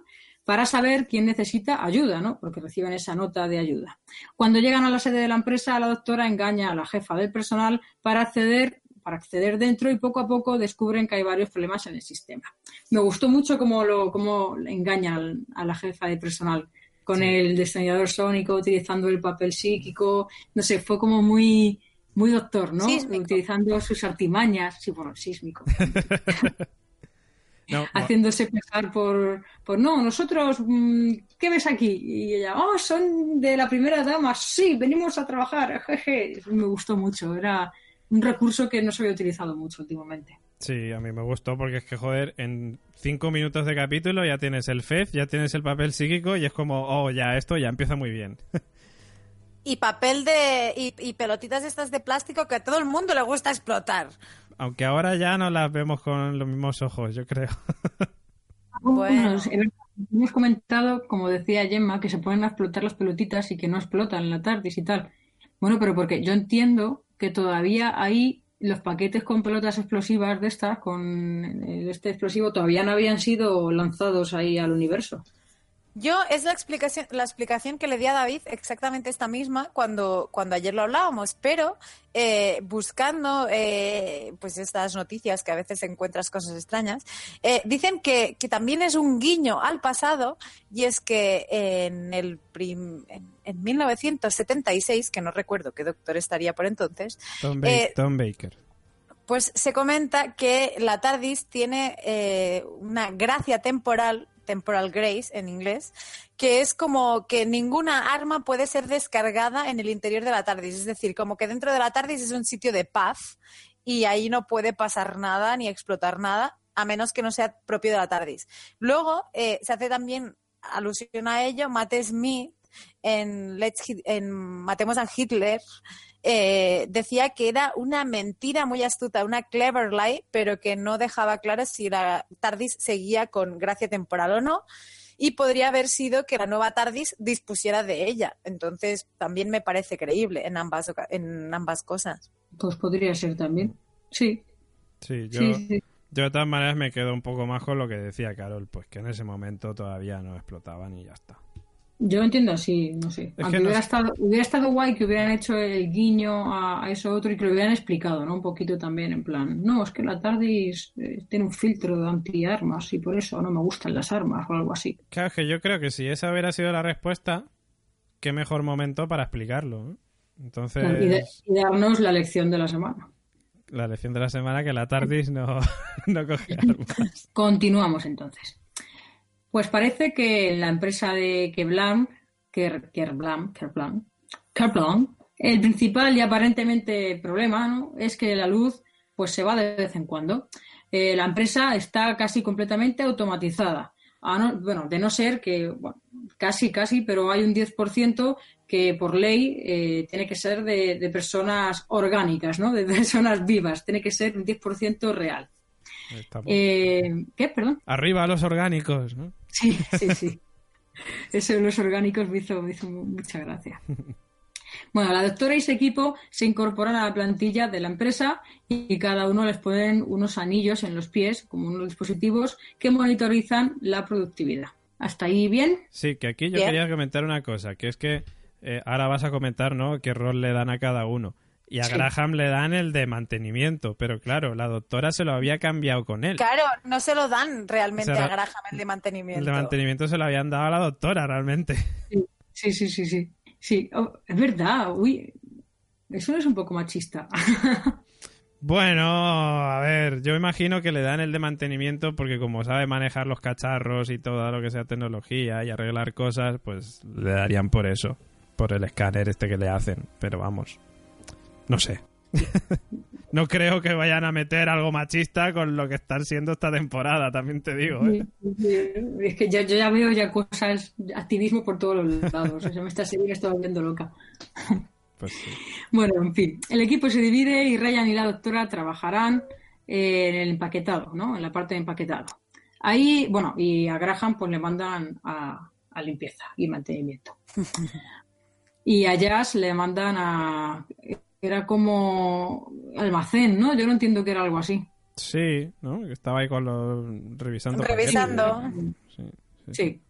para saber quién necesita ayuda, ¿no? Porque reciben esa nota de ayuda. Cuando llegan a la sede de la empresa, la doctora engaña a la jefa del personal para acceder, para acceder dentro y poco a poco descubren que hay varios problemas en el sistema. Me gustó mucho cómo lo cómo engaña al- a la jefa de personal con el destornillador sónico, utilizando el papel psíquico, no sé, fue como muy muy doctor, ¿no? Sísmico. Utilizando sus artimañas, sí, bueno, sísmico No, haciéndose pasar por, por no, nosotros, mm, ¿qué ves aquí? Y ella, oh, son de la primera dama, sí, venimos a trabajar, jeje. Me gustó mucho, era un recurso que no se había utilizado mucho últimamente. Sí, a mí me gustó porque es que, joder, en cinco minutos de capítulo ya tienes el FEZ, ya tienes el papel psíquico y es como, oh, ya, esto ya empieza muy bien. Y papel de. Y, y pelotitas estas de plástico que a todo el mundo le gusta explotar. Aunque ahora ya no las vemos con los mismos ojos, yo creo. Bueno. hemos comentado, como decía Gemma, que se ponen a explotar las pelotitas y que no explotan en la TARDIS y tal. Bueno, pero porque yo entiendo que todavía ahí los paquetes con pelotas explosivas de estas, con eh, este explosivo, todavía no habían sido lanzados ahí al universo. Yo es la explicación, la explicación que le di a David exactamente esta misma cuando, cuando ayer lo hablábamos, pero eh, buscando eh, pues estas noticias que a veces encuentras cosas extrañas, eh, dicen que, que también es un guiño al pasado y es que en el prim- en 1976, que no recuerdo qué doctor estaría por entonces, Tom, Ba- Eh, Tom Baker. pues se comenta que la TARDIS tiene eh, una gracia temporal, temporal grace en inglés, que es como que ninguna arma puede ser descargada en el interior de la TARDIS. Es decir, como que dentro de la TARDIS es un sitio de paz y ahí no puede pasar nada ni explotar nada, a menos que no sea propio de la TARDIS. Luego eh, se hace también alusión a ello, Matt Smith en, Let's Hit- en Matemos a Hitler eh, decía que era una mentira muy astuta, una clever lie, pero que no dejaba claro si la TARDIS seguía con gracia temporal o no. Y podría haber sido que la nueva TARDIS dispusiera de ella. Entonces, también me parece creíble en ambas, en ambas cosas. Pues podría ser también. Sí, Sí, yo, sí, sí. yo de todas maneras me quedo un poco más con lo que decía Carol, pues que en ese momento todavía no explotaban y ya está. Yo lo entiendo así, no sé. Es Aunque no hubiera, estado, hubiera estado guay que hubieran hecho el guiño a, a eso otro y que lo hubieran explicado, ¿no? Un poquito también, en plan, no, es que la TARDIS eh, tiene un filtro de antiarmas y por eso no me gustan las armas o algo así. Claro, es que yo creo que si esa hubiera sido la respuesta, qué mejor momento para explicarlo. Entonces, Y, de- y darnos la lección de la semana. la lección de la semana que la TARDIS no, no coge armas. Continuamos entonces. Pues parece que en la empresa de Kevlam, Ker- Kerblam, Kerblam, Kerblam, el principal y aparentemente problema ¿no? es que la luz pues se va de vez en cuando. Eh, la empresa está casi completamente automatizada. A no- bueno, de no ser que, bueno, casi, casi, pero hay un 10% que por ley eh, tiene que ser de, de personas orgánicas, ¿no? De personas vivas. Tiene que ser un 10% real. Eh, ¿Qué? Perdón. Arriba los orgánicos, ¿no? Sí, sí, sí. Eso de los orgánicos me hizo, me hizo mucha gracia. Bueno, la doctora y su equipo se incorporan a la plantilla de la empresa y cada uno les ponen unos anillos en los pies, como unos dispositivos que monitorizan la productividad. ¿Hasta ahí bien? Sí, que aquí yo Bien. quería comentar una cosa, que es que eh, ahora vas a comentar, ¿no? Qué rol le dan a cada uno. Y a Sí. Graham le dan el de mantenimiento, pero claro, la doctora se lo había cambiado con él. Claro, no se lo dan realmente a Graham el de mantenimiento. El de mantenimiento se lo habían dado a la doctora, realmente. Sí, sí, sí, sí. Sí, oh, es verdad. Uy, eso no es un poco machista. Bueno, a ver, yo imagino que le dan el de mantenimiento porque como sabe manejar los cacharros y todo lo que sea tecnología y arreglar cosas, pues le darían por eso, por el escáner este que le hacen. Pero vamos, no sé. no creo que vayan a meter algo machista con lo que están siendo esta temporada, también te digo. ¿eh? Es que yo, yo ya veo ya cosas, activismo por todos los lados. O sea, me está serie está volviendo loca. Pues sí. Bueno, en fin, el equipo se divide y Ryan y la doctora trabajarán eh, en el empaquetado, ¿no? En la parte de empaquetado. Ahí, bueno, y a Graham pues le mandan a, a limpieza y mantenimiento. Y a Jazz le mandan a... Era como almacén, ¿no? Yo no entiendo que era algo así. Sí, ¿no? Estaba ahí con los... revisando. Revisando. paquetes. Sí, sí, sí. Sí.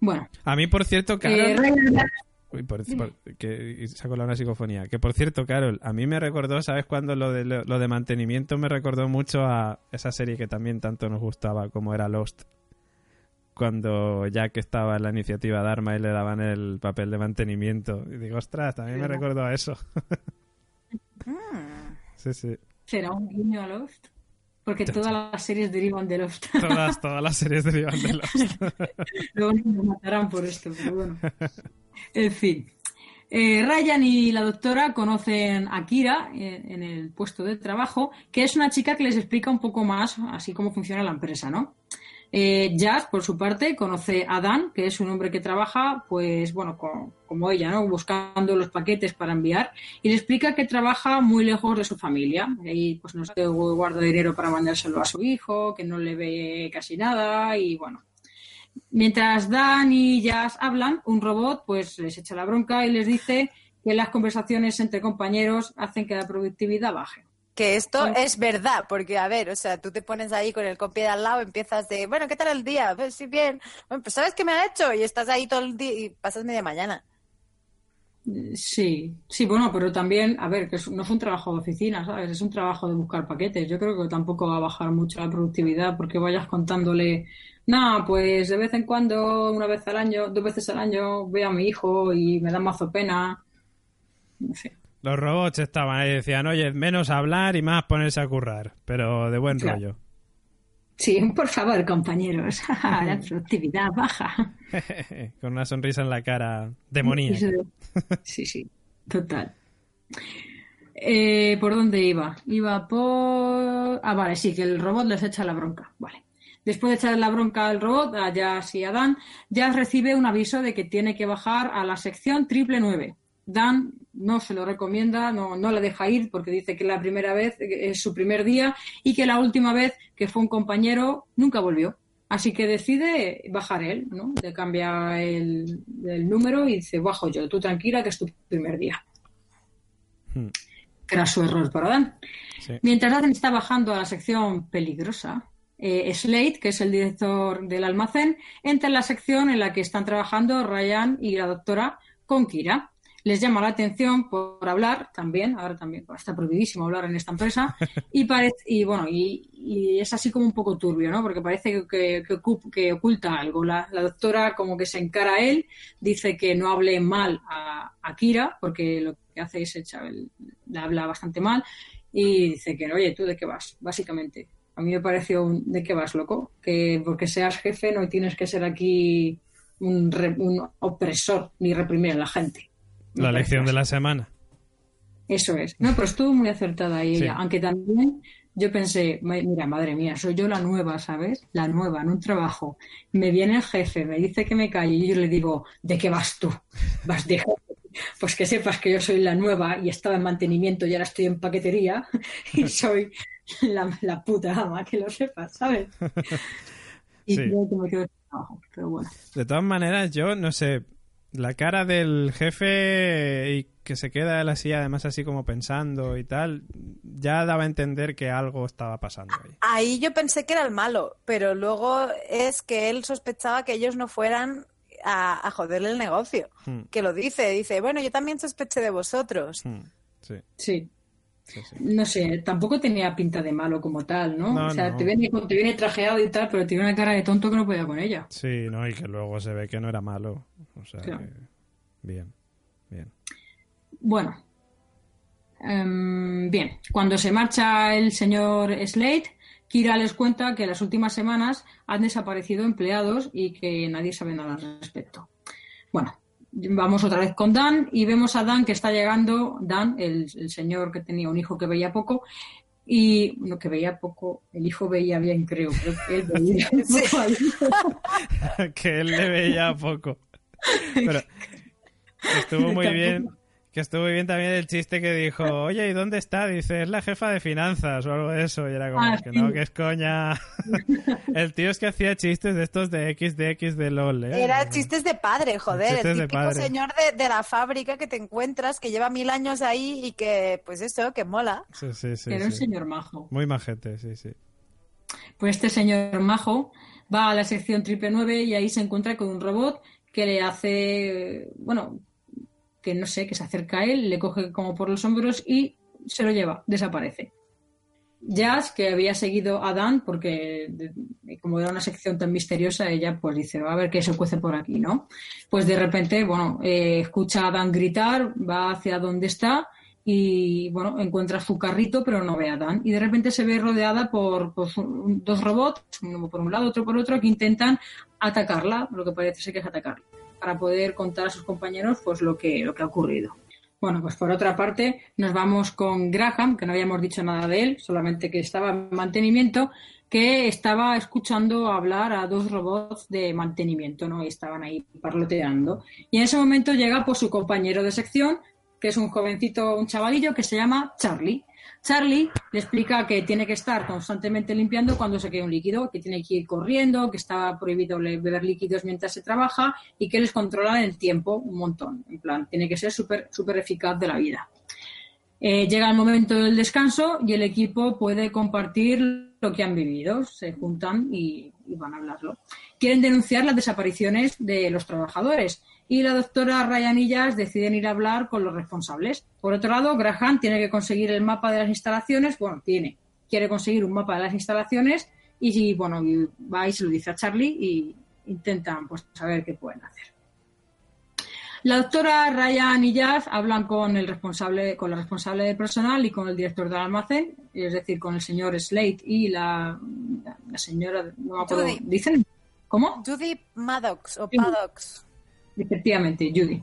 Bueno, A mí, por cierto, Carol... eh, Ryan- Uy, por, por- que y saco la una psicofonía. Que por cierto, Carol, a mí me recordó, ¿sabes cuando lo de, lo de mantenimiento me recordó mucho a esa serie que también tanto nos gustaba, como era Lost? Cuando Jack estaba en la iniciativa Dharma y le daban el papel de mantenimiento. Y digo, ostras, también me recordó a eso. Mm. sí, sí. ¿Será un guiño a Lost? Porque todas las series derivan de Lost. Todas, todas las series derivan de Lost. Luego nos matarán por esto, pero bueno. En fin. Eh, Ryan y la doctora conocen a Kira eh, en el puesto de trabajo, que es una chica que les explica un poco más así cómo funciona la empresa, ¿no? Eh, Jazz, por su parte, conoce a Dan, que es un hombre que trabaja, pues bueno, co- como ella, ¿no? Buscando los paquetes para enviar, y le explica que trabaja muy lejos de su familia. Y pues no sé, guarda dinero para mandárselo a su hijo, que no le ve casi nada, y bueno. Mientras Dan y Jazz hablan, un robot pues les echa la bronca y les dice que las conversaciones entre compañeros hacen que la productividad baje. Que esto es verdad, porque a ver, o sea, tú te pones ahí con el compi de al lado, empiezas de, bueno, ¿qué tal el día? Pues sí, bien. Bueno, pues ¿sabes qué me ha hecho? Y estás ahí todo el día y pasas media mañana. Sí, sí, bueno, pero también, a ver, que no es un trabajo de oficina, ¿sabes? Es un trabajo de buscar paquetes. Yo creo que tampoco va a bajar mucho la productividad porque vayas contándole, nada, pues de vez en cuando, una vez al año, dos veces al año, veo a mi hijo y me da mazo pena. No sé. Los robots estaban ahí y decían, oye, menos hablar y más ponerse a currar, pero de buen Claro. rollo. Sí, por favor, compañeros, la productividad baja. Con una sonrisa en la cara demoníaca. Sí, sí, total. Eh, ¿Por dónde iba? Iba por... Ah, vale, sí, que el robot les echa la bronca. Vale. Después de echar la bronca al robot, a Jazz y a Dan, Jazz recibe un aviso de que tiene que bajar a la sección triple nueve. Dan no se lo recomienda, no, no la deja ir porque dice que la primera vez es su primer día y que la última vez que fue un compañero nunca volvió. Así que decide bajar él, ¿no? Le cambia el, el número y dice, bajo yo, tú tranquila que es tu primer día. Hmm. Que era su error para Dan. Sí. Mientras Dan está bajando a la sección peligrosa, eh, Slade, que es el director del almacén, entra en la sección en la que están trabajando Ryan y la doctora con Kira. Les llama la atención por hablar también, ahora también está prohibidísimo hablar en esta empresa, y, y bueno, y, es así como un poco turbio, ¿no? Porque parece que, que- que ocu- que oculta algo. La, la doctora como que se encara a él, dice que no hable mal a, Kira, porque lo que hace es echar, le habla bastante mal, y dice que, oye, ¿tú de qué vas? Básicamente. A mí me pareció un, ¿de qué vas, loco? Que porque seas jefe no tienes que ser aquí un, re- un opresor ni reprimir a la gente. La lección de la semana. Eso es. No, pero estuvo muy acertada ahí Sí. ella. Aunque también yo pensé, "Ma- mira, madre mía, soy yo la nueva, ¿sabes? La nueva, en un trabajo. Me viene el jefe, me dice que me calle y yo le digo, ¿de qué vas tú? Vas de jefe. Pues que sepas que yo soy la nueva y estaba en mantenimiento y ahora estoy en paquetería y soy la, la puta ama, que lo sepas, ¿sabes? Y Sí. creo que me quedo trabajo, pero bueno. De todas maneras, yo no sé. La cara del jefe y que se queda él así, además así como pensando y tal, ya daba a entender que algo estaba pasando ahí. Ahí yo pensé que era el malo, pero luego es que él sospechaba que ellos no fueran a, a joderle el negocio. Hmm, Que lo dice, dice, bueno, yo también sospeché de vosotros. hmm, sí, Sí, sí, sí. no sé, tampoco tenía pinta de malo como tal, ¿no? No, o sea, no. te, viene, te viene trajeado y tal, pero tiene una cara de tonto que no podía con ella. Sí, no, y que luego se ve que no era malo. O sea, Claro. que- bien, bien. Bueno, em, bien, cuando se marcha el señor Slade, Kira les cuenta que las últimas semanas han desaparecido empleados y que nadie sabe nada al respecto. Bueno, vamos otra vez con Dan y vemos a Dan que está llegando, Dan, el, el señor que tenía un hijo que veía poco, y no, que veía poco, el hijo veía bien, creo, creo que él veía poco que él le veía poco. Pero estuvo muy bien. Que estuvo muy bien también el chiste que dijo, oye, ¿y dónde está? Dice, es la jefa de finanzas o algo de eso. Y era como, Ah, que sí. no, que es coña. el tío es que hacía chistes de estos de X, de X, de LOL. ¿eh? Era chistes de padre, joder, Chistes el de típico padre. señor de, de la fábrica que te encuentras, que lleva mil años ahí y que, pues eso, que mola. Sí, sí, sí. era un sí. señor majo. Muy majete, sí, sí. Pues este señor majo va a la sección triple nueve y ahí se encuentra con un robot que le hace, bueno, que no sé, que se acerca a él, le coge como por los hombros y se lo lleva, desaparece. Jazz, que había seguido a Dan, porque como era una sección tan misteriosa, ella pues dice, a ver qué se cuece por aquí, ¿no? Pues de repente, bueno, eh, escucha a Dan gritar, va hacia donde está y, bueno, encuentra su carrito, pero no ve a Dan. Y de repente se ve rodeada por, por dos robots, uno por un lado, otro por otro, que intentan atacarla, lo que parece ser que es atacarla, para poder contar a sus compañeros pues lo que, lo que ha ocurrido. Bueno, pues por otra parte, nos vamos con Graham, que no habíamos dicho nada de él, solamente que estaba en mantenimiento, que estaba escuchando hablar a dos robots de mantenimiento, ¿no? Y estaban ahí parloteando. Y en ese momento llega pues su compañero de sección, que es un jovencito, un chavalillo que se llama Charlie. Charlie le explica que tiene que estar constantemente limpiando cuando se queda un líquido, que tiene que ir corriendo, que está prohibido beber líquidos mientras se trabaja y que les controla el tiempo un montón. En plan, tiene que ser súper súper eficaz de la vida. Eh, llega el momento del descanso y el equipo puede compartir lo que han vivido. Se juntan y van a hablarlo. Quieren denunciar las desapariciones de los trabajadores y la doctora Ryan y Jazz deciden ir a hablar con los responsables. Por otro lado, Graham tiene que conseguir el mapa de las instalaciones. Bueno, tiene. Quiere conseguir un mapa de las instalaciones y, bueno, y va y se lo dice a Charlie y intentan pues saber qué pueden hacer. La doctora Ryan y Jazz hablan con el responsable, con la responsable de personal y con el director del almacén, es decir, con el señor Slate y la señora, no me acuerdo, Judy. ¿dicen? ¿Cómo? Judy Maddox o. Paddox. Efectivamente, Judy.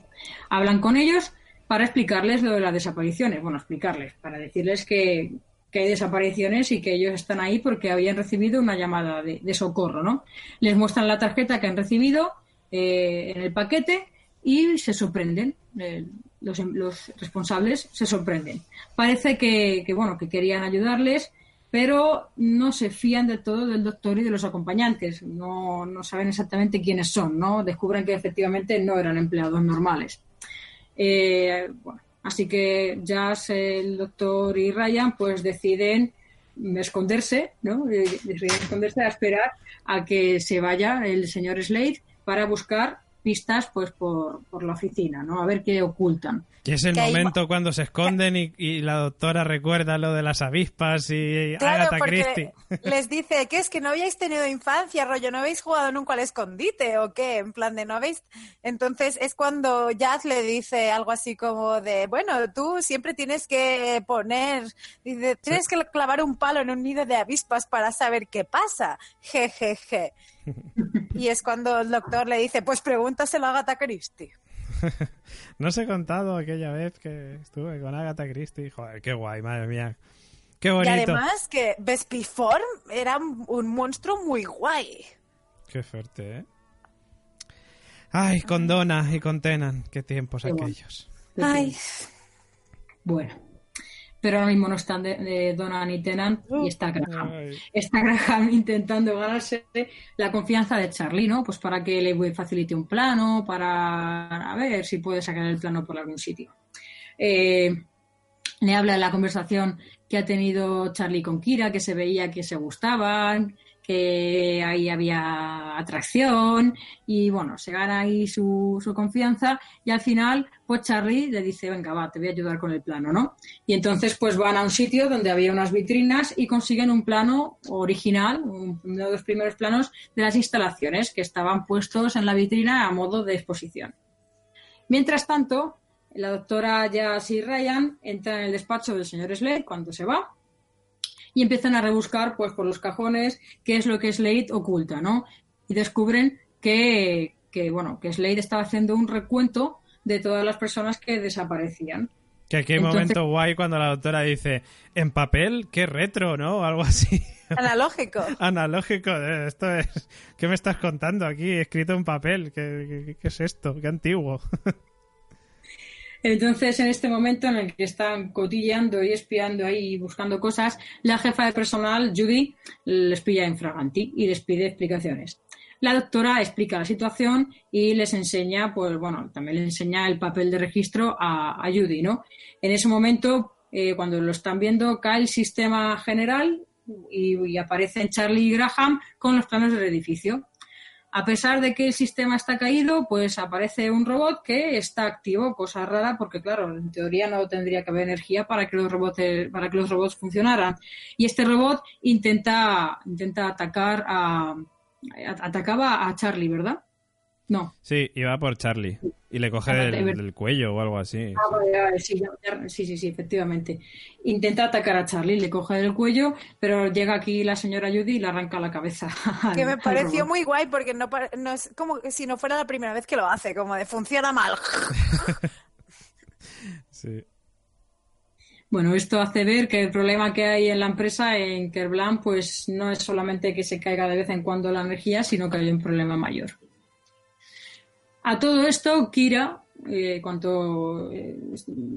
Hablan con ellos para explicarles lo de las desapariciones. Bueno, explicarles, para decirles que, que hay desapariciones y que ellos están ahí porque habían recibido una llamada de, de socorro, ¿no? Les muestran la tarjeta que han recibido eh, en el paquete y se sorprenden. Eh, los, los responsables se sorprenden. Parece que, que, bueno, que querían ayudarles, pero no se fían del todo del doctor y de los acompañantes. No, no saben exactamente quiénes son, ¿no? Descubren que efectivamente no eran empleados normales. Eh, así que Jazz, el doctor y Ryan, pues deciden esconderse, ¿no? Eh, Deciden esconderse a esperar a que se vaya el señor Slade para buscar pistas pues por, por la oficina, ¿no? A ver qué ocultan. Y es el Que hay momento cuando se esconden y, y la doctora recuerda lo de las avispas y Claro, Agatha Christie. les dice que es que no habíais tenido infancia, rollo, no habéis jugado nunca al escondite o qué, en plan de no habéis. Entonces es cuando Jazz le dice algo así como de, bueno, tú siempre tienes que poner, dice, tienes que clavar un palo en un nido de avispas para saber qué pasa. Jejeje. Y es cuando el doctor le dice, pues pregúntaselo a Agatha Christie. No os he contado aquella vez que estuve con Agatha Christie. Joder, qué guay, madre mía. Qué Y bonito. además que Vespiform era un monstruo muy guay. Qué fuerte, ¿eh? Ay, con Donna y con Tenan. Qué tiempos Qué bueno. aquellos. Ay, Bueno. Pero ahora mismo no están de, de Donan y Tennant y está Graham. Está Graham intentando ganarse la confianza de Charlie, ¿no? Pues para que le facilite un plano, para a ver si puede sacar el plano por algún sitio. Eh, le habla de la conversación que ha tenido Charlie con Kira, que se veía que se gustaban, ahí había atracción y bueno, se gana ahí su, confianza y al final pues Charlie le dice, venga, va, te voy a ayudar con el plano, ¿no? Y entonces pues van a un sitio donde había unas vitrinas y consiguen un plano original, un- uno de los primeros planos de las instalaciones que estaban puestos en la vitrina a modo de exposición. Mientras tanto, la doctora Jazz y Ryan entran en el despacho del señor Slade cuando se va y empiezan a rebuscar pues por los cajones qué es lo que Slade oculta, ¿no? Y descubren que, que, bueno, que Slade estaba haciendo un recuento de todas las personas que desaparecían. Que aquí hay Entonces- momento guay cuando la doctora dice, en papel, qué retro, ¿no? O algo así. analógico. Analógico. eh, Esto es... ¿Qué me estás contando aquí? Escrito en papel. ¿Qué, qué- qué es esto? Qué antiguo. Entonces, en este momento en el que están cotilleando y espiando ahí y buscando cosas, la jefa de personal, Judy, les pilla en fraganti y les pide explicaciones. La doctora explica la situación y les enseña, pues bueno, también les enseña el papel de registro a, a Judy, ¿no? En ese momento, eh, cuando lo están viendo, cae el sistema general y, y aparecen Charlie y Graham con los planos del edificio. A pesar de que el sistema está caído, pues aparece un robot que está activo, cosa rara porque claro, en teoría no tendría que haber energía para que los robots para que los robots funcionaran. Y este robot intenta intenta atacar a, atacaba a Charlie, ¿verdad? No. Sí, iba por Charlie. Y le coge del, cuello o algo así. Ah, vale, sí, sí, sí, sí, efectivamente. Intenta atacar a Charlie, le coge del cuello, pero llega aquí la señora Judy y le arranca la cabeza. al- Que me pareció robot. muy guay porque no, pare- no es como que si no fuera la primera vez que lo hace, como de funciona mal. Sí. Bueno, esto hace ver que el problema que hay en la empresa, en Kerblan, pues no es solamente que se caiga de vez en cuando la energía, sino que hay un problema mayor. A todo esto, Kira, eh, cuando eh,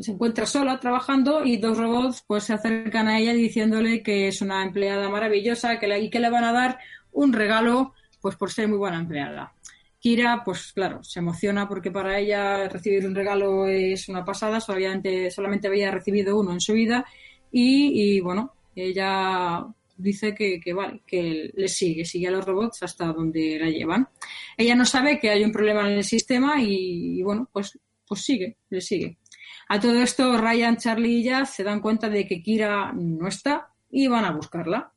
se encuentra sola trabajando y dos robots pues se acercan a ella diciéndole que es una empleada maravillosa que y que le van a dar un regalo pues por ser muy buena empleada. Kira, pues claro, se emociona porque para ella recibir un regalo es una pasada, solamente, solamente había recibido uno en su vida y, bueno, ella dice que, que vale, que le sigue, sigue a los robots hasta donde la llevan. Ella no sabe que hay un problema en el sistema y, y, bueno, pues, pues sigue, le sigue. A todo esto, Ryan, Charlie y Jazz se dan cuenta de que Kira no está y van a buscarla.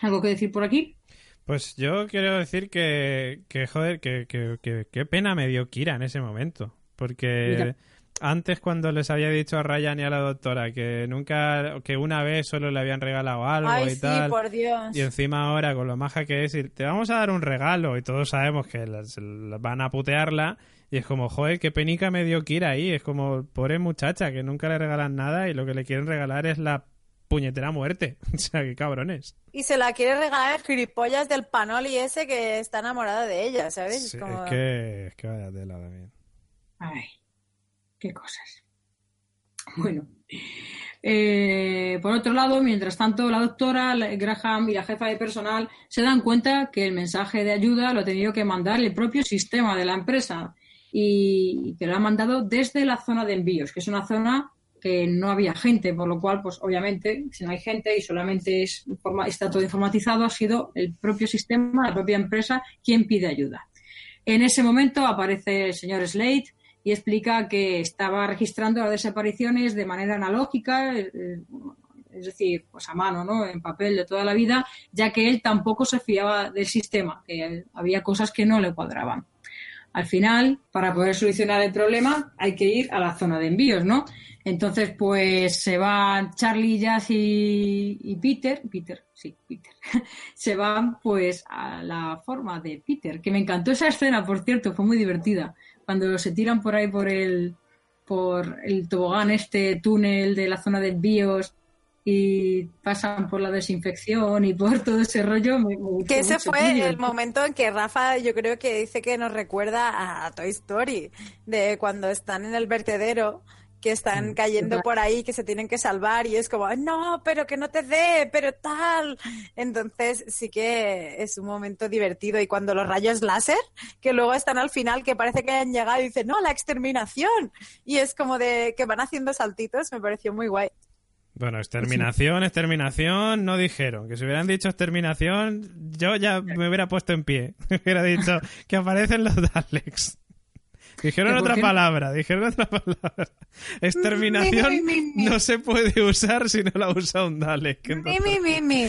¿Algo que decir por aquí? Pues yo quiero decir que, que joder, que, que, que- qué pena me dio Kira en ese momento. Porque Mira. Antes cuando les había dicho a Ryan y a la doctora que nunca, que una vez solo le habían regalado algo Ay, y sí, tal. por Dios. Y encima ahora, con lo maja que es, y te vamos a dar un regalo y todos sabemos que las- las van a putearla. Y es como, joder, qué penica me dio Kira ahí. Es como, pobre muchacha, que nunca le regalan nada y lo que le quieren regalar es la puñetera muerte. O sea, qué cabrones. Y se la quiere regalar el gilipollas del panoli ese que está enamorado de ella, ¿sabes? Sí, es como... es, que, es que vaya tela también. Ay, qué cosas. Bueno. Eh, por otro lado, mientras tanto, la doctora Graham y la jefa de personal se dan cuenta que el mensaje de ayuda lo ha tenido que mandar el propio sistema de la empresa y que lo ha mandado desde la zona de envíos, que es una zona que no había gente, por lo cual, pues obviamente, si no hay gente y solamente es está todo informatizado, ha sido el propio sistema, la propia empresa, quien pide ayuda. En ese momento aparece el señor Slade y explica que estaba registrando las desapariciones de manera analógica, eh, eh, es decir, pues a mano, ¿no? En papel de toda la vida, ya que él tampoco se fiaba del sistema, que había cosas que no le cuadraban. Al final, para poder solucionar el problema, hay que ir a la zona de envíos, ¿no? Entonces, pues se van Charlie, Jazz y, y Peter, Peter, sí, Peter, se van pues a la forma de Peter, que me encantó esa escena, por cierto, fue muy divertida, cuando se tiran por ahí por el, por el tobogán, este túnel de la zona de envíos y pasan por la desinfección y por todo ese rollo. me- me Que ese fue el momento en que Rafa, yo creo que dice que nos recuerda a Toy Story, de cuando están en el vertedero, que están cayendo total. por ahí, que se tienen que salvar y es como, "Ay, no, pero que no te dé, pero tal. Entonces sí que es un momento divertido. Y cuando los rayos láser, que luego están al final, que parece que hayan llegado y dicen, no, la exterminación. Y es como de que van haciendo saltitos, me pareció muy guay. Bueno, exterminación, exterminación, no dijeron. Que si hubieran dicho exterminación, yo ya me hubiera puesto en pie. hubiera dicho que aparecen los Daleks. Dijeron ¿Que por otra palabra, dijeron otra palabra. Exterminación no se puede usar si no la usa un Dalek. Mi, Entonces- mi, mi, mi.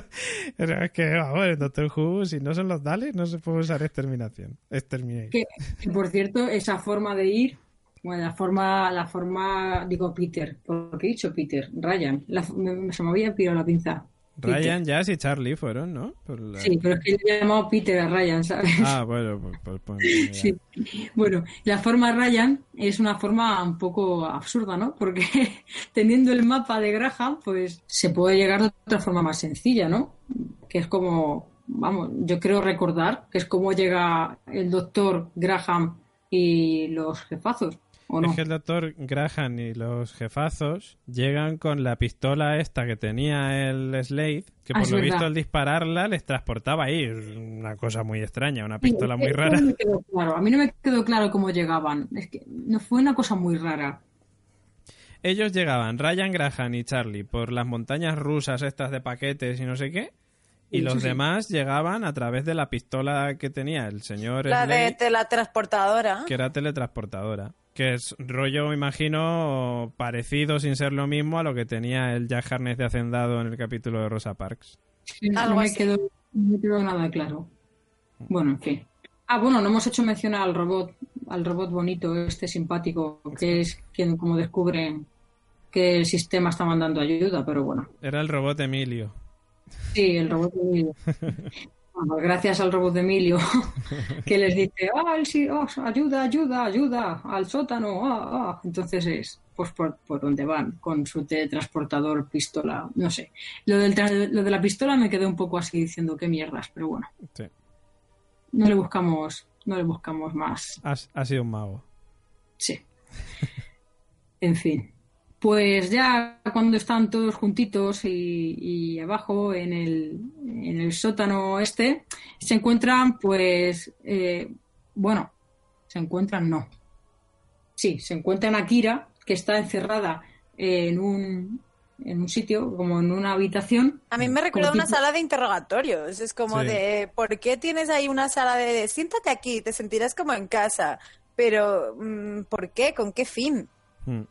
Pero es que, vamos, en Doctor Who, si no son los Daleks, no se puede usar exterminación. Exterminate. Que, que, por cierto, esa forma de ir, bueno, la forma, la forma, digo Peter, porque he dicho Peter, Ryan, la- me- se me había pirado la pinza. Peter. Ryan, Jazz y Charlie fueron, ¿no? Por la- Sí, pero es que le he llamado Peter a Ryan, ¿sabes? Ah, bueno, pues, pues, pues. Sí. Bueno, la forma Ryan es una forma un poco absurda, ¿no? Porque teniendo el mapa de Graham, pues se puede llegar de otra forma más sencilla, ¿no? Que es como, vamos, yo creo recordar que es como llega el doctor Graham y los jefazos, ¿o no? Es que el doctor Graham y los jefazos llegan con la pistola esta que tenía el Slade, que Ah, por lo verdad. visto al dispararla les transportaba ahí. Una cosa muy extraña, una Sí, pistola muy rara. no me quedó claro. A mí no me quedó claro cómo llegaban. Es que no fue una cosa muy rara. Ellos llegaban, Ryan Graham y Charlie, por las montañas rusas estas de paquetes y no sé qué. Y Sí, los sí, demás llegaban a través de la pistola que tenía el señor La de Slade, teletransportadora. que era teletransportadora. Que es rollo, me imagino, parecido sin ser lo mismo a lo que tenía el Jack Harness de Hacendado en el capítulo de Rosa Parks. Sí, no, Algo me quedó, no me quedó nada claro. Bueno, en fin. Ah, bueno, no hemos hecho mención al robot, al robot bonito, este simpático, que es quien como descubre que el sistema está mandando ayuda, pero bueno. Era el robot Emilio. Sí, el robot de Emilio. Bueno, gracias al robot de Emilio, que les dice, ah, sí, ah, ayuda, ayuda, ayuda, al sótano, ah, ah. Entonces es pues por, por donde van, con su teletransportador, pistola, no sé. Lo, del lo de la pistola me quedé un poco así diciendo qué mierdas, pero bueno, Sí. no le buscamos, no le buscamos más. Ha sido un mago. Sí. En fin. Pues ya cuando están todos juntitos y, y abajo en el, en el sótano este, se encuentran, pues, eh, bueno, se encuentran, no. Sí, se encuentran a Kira, que está encerrada en un, en un sitio, como en una habitación. A mí me recuerda una tipo- sala de interrogatorios. Es como Sí. de, ¿por qué tienes ahí una sala de, siéntate aquí, te sentirás como en casa? Pero, mm, ¿por qué? ¿Con qué fin? Mm,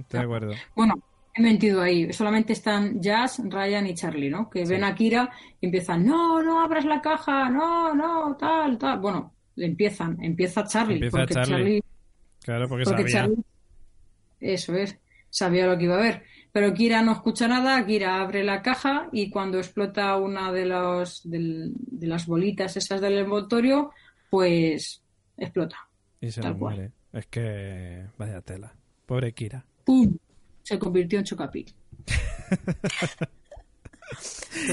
Estoy de acuerdo. Bueno, he mentido ahí. Solamente están Jazz, Ryan y Charlie, ¿no? Que ven a Kira y empiezan, no, no abras la caja, no, no, tal, tal. Bueno, le empiezan, empieza Charlie. Empieza porque Charlie. Charlie, Claro, porque, porque sabía. Charlie, eso es, sabía lo que iba a ver. Pero Kira no escucha nada, Kira abre la caja y cuando explota una de, los, de las bolitas esas del envoltorio, pues explota. Y se Tal cual. muere. Es que. Vaya tela. Pobre Kira. ¡Pum! Se convirtió en Chocapic.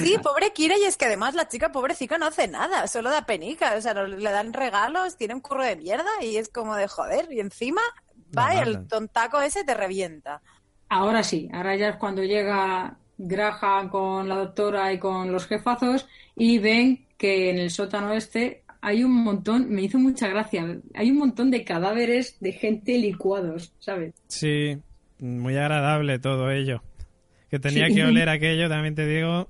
Sí, pobre Kira, y es que además la chica pobrecita no hace nada, solo da penica, o sea, no- le dan regalos, tiene un curro de mierda y es como de joder, y encima va y el tontaco ese te revienta. Ahora sí, ahora ya es cuando llega Graham con la doctora y con los jefazos y ven que en el sótano este hay un montón, me hizo mucha gracia, hay un montón de cadáveres de gente licuados, ¿sabes? Sí, muy agradable todo ello. Que tenía Sí. que oler aquello, también te digo.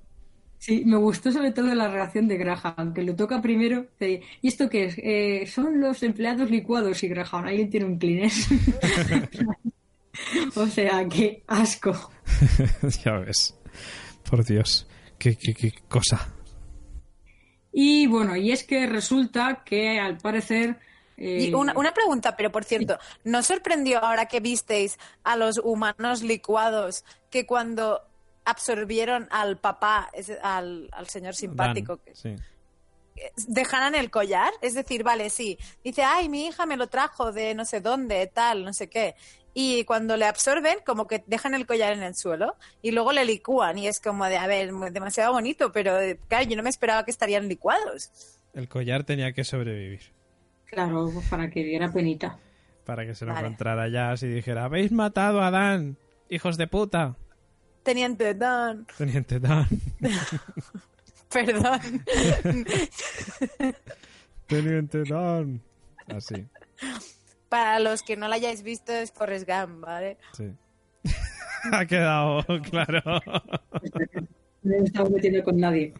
Sí, me gustó sobre todo la reacción de Graham, que lo toca primero. ¿Y esto qué es? Eh, son los empleados licuados y Graham, alguien tiene un Kleenex. o sea, qué asco. ya ves. Por Dios. Qué, qué, qué cosa. Y bueno, y es que resulta que al parecer... eh, Y una, una pregunta, pero por cierto, ¿no sorprendió ahora que visteis a los humanos licuados que cuando absorbieron al papá, al, al señor simpático, Dan, que- sí. dejaran el collar? Es decir, vale, sí, dice, ay, mi hija me lo trajo de no sé dónde, tal, no sé qué. Y cuando le absorben, como que dejan el collar en el suelo y luego le licúan. Y es como de, a ver, demasiado bonito, pero eh, claro, yo no me esperaba que estarían licuados. El collar tenía que sobrevivir. Claro, pues para que diera penita. Para que se lo Vale. encontrara ya y dijera, habéis matado a Dan, hijos de puta. Teniente Dan, Teniente Dan. perdón. Teniente Dan. Así, Para los que no la hayáis visto es Forrest Gump, ¿vale? sí. ha quedado claro. No he estado metiendo con nadie.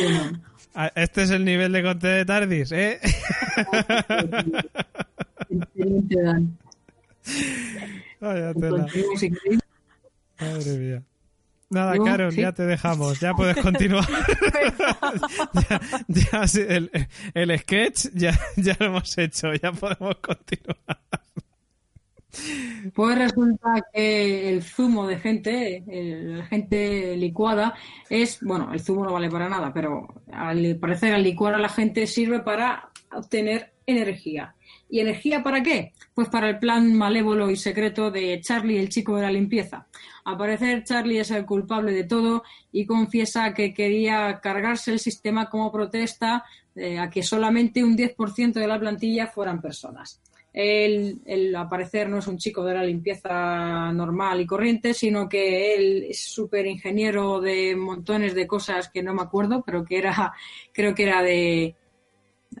Bueno, Ah, Este es el nivel de conte de Tardis, ¿eh? Vaya tela. Madre mía. Nada, Carol, sí. ya te dejamos. Ya puedes continuar. ya, ya el, el sketch ya, ya lo hemos hecho. Ya podemos continuar. Pues resulta que el zumo de gente, la gente licuada, es, bueno, el zumo no vale para nada, pero al parecer al licuar a la gente sirve para obtener energía. ¿Y energía para qué? Pues para el plan malévolo y secreto de Charlie, el chico de la limpieza. Al parecer, Charlie es el culpable de todo y confiesa que quería cargarse el sistema como protesta eh, a que solamente un 10% de la plantilla fueran personas. Él, él, al parecer, no es un chico de la limpieza normal y corriente, sino que él es súper ingeniero de montones de cosas que no me acuerdo, pero que era, creo que era de.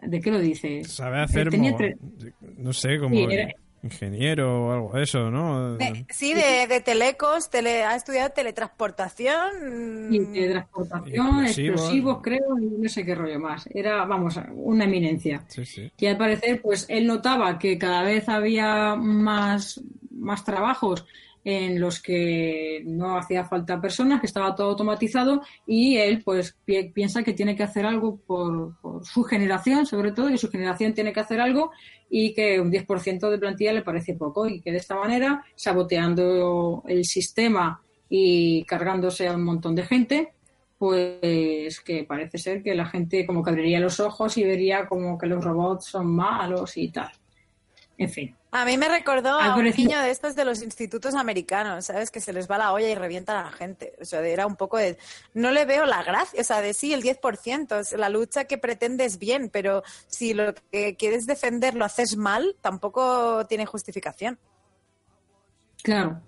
¿De qué lo dice? Sabe hacer, Tenía tre- no sé, como Sí, era- ingeniero o algo de eso, ¿no? De- sí, de, de telecos, tele, ha estudiado teletransportación. Y de transportación, Explosivos. explosivos, creo, y no sé qué rollo más. Era, vamos, una eminencia. Sí, sí. Y al parecer, pues él notaba que cada vez había más, más trabajos en los que no hacía falta personas, que estaba todo automatizado y él pues pi- piensa que tiene que hacer algo por, por su generación, sobre todo, y su generación tiene que hacer algo y que un 10% de plantilla le parece poco y que de esta manera, saboteando el sistema y cargándose a un montón de gente, pues que parece ser que la gente como que abriría los ojos y vería como que los robots son malos y tal. En fin. A mí me recordó a un niño de estos de los institutos americanos, ¿sabes? Que se les va la olla y revientan a la gente. O sea, era un poco de... No le veo la gracia, o sea, de sí, el 10%, es la lucha que pretendes bien, pero si lo que quieres defender lo haces mal, tampoco tiene justificación. Claro.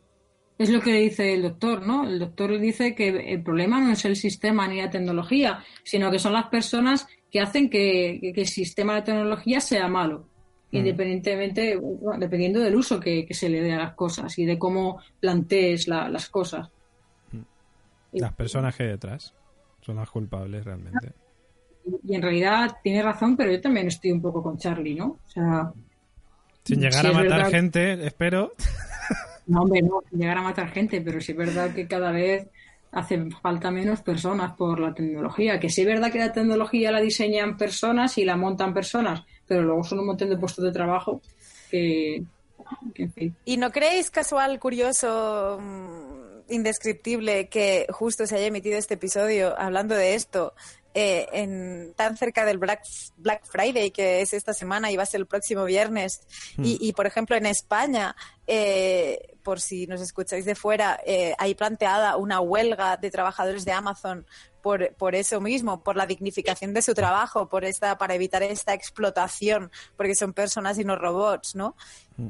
Es lo que dice el doctor, ¿no? El doctor dice que el problema no es el sistema ni la tecnología, sino que son las personas que hacen que el sistema de tecnología sea malo, independientemente, bueno, dependiendo del uso que, que se le dé a las cosas y de cómo plantees la- las cosas. Y- Las personas que hay detrás son las culpables realmente. Y en realidad tiene razón, pero yo también estoy un poco con Charlie, ¿no? O sea, Sin llegar a matar verdad. gente, espero. no, hombre, no, sin llegar a matar gente, pero sí es verdad que cada vez hace falta menos personas por la tecnología. Que sí es verdad que la tecnología la diseñan personas y la montan personas, pero luego son un montón de puestos de trabajo que. ¿Y no creéis casual, curioso, mm, indescriptible que justo se haya emitido este episodio hablando de esto eh, en, tan cerca del Black, Black Friday, que es esta semana y va a ser el próximo viernes. Y, y, por ejemplo, en España, eh, por si nos escucháis de fuera, eh, hay planteada una huelga de trabajadores de Amazon por, por eso mismo, por la dignificación de su trabajo, por esta, para evitar esta explotación, porque son personas y no robots, ¿no?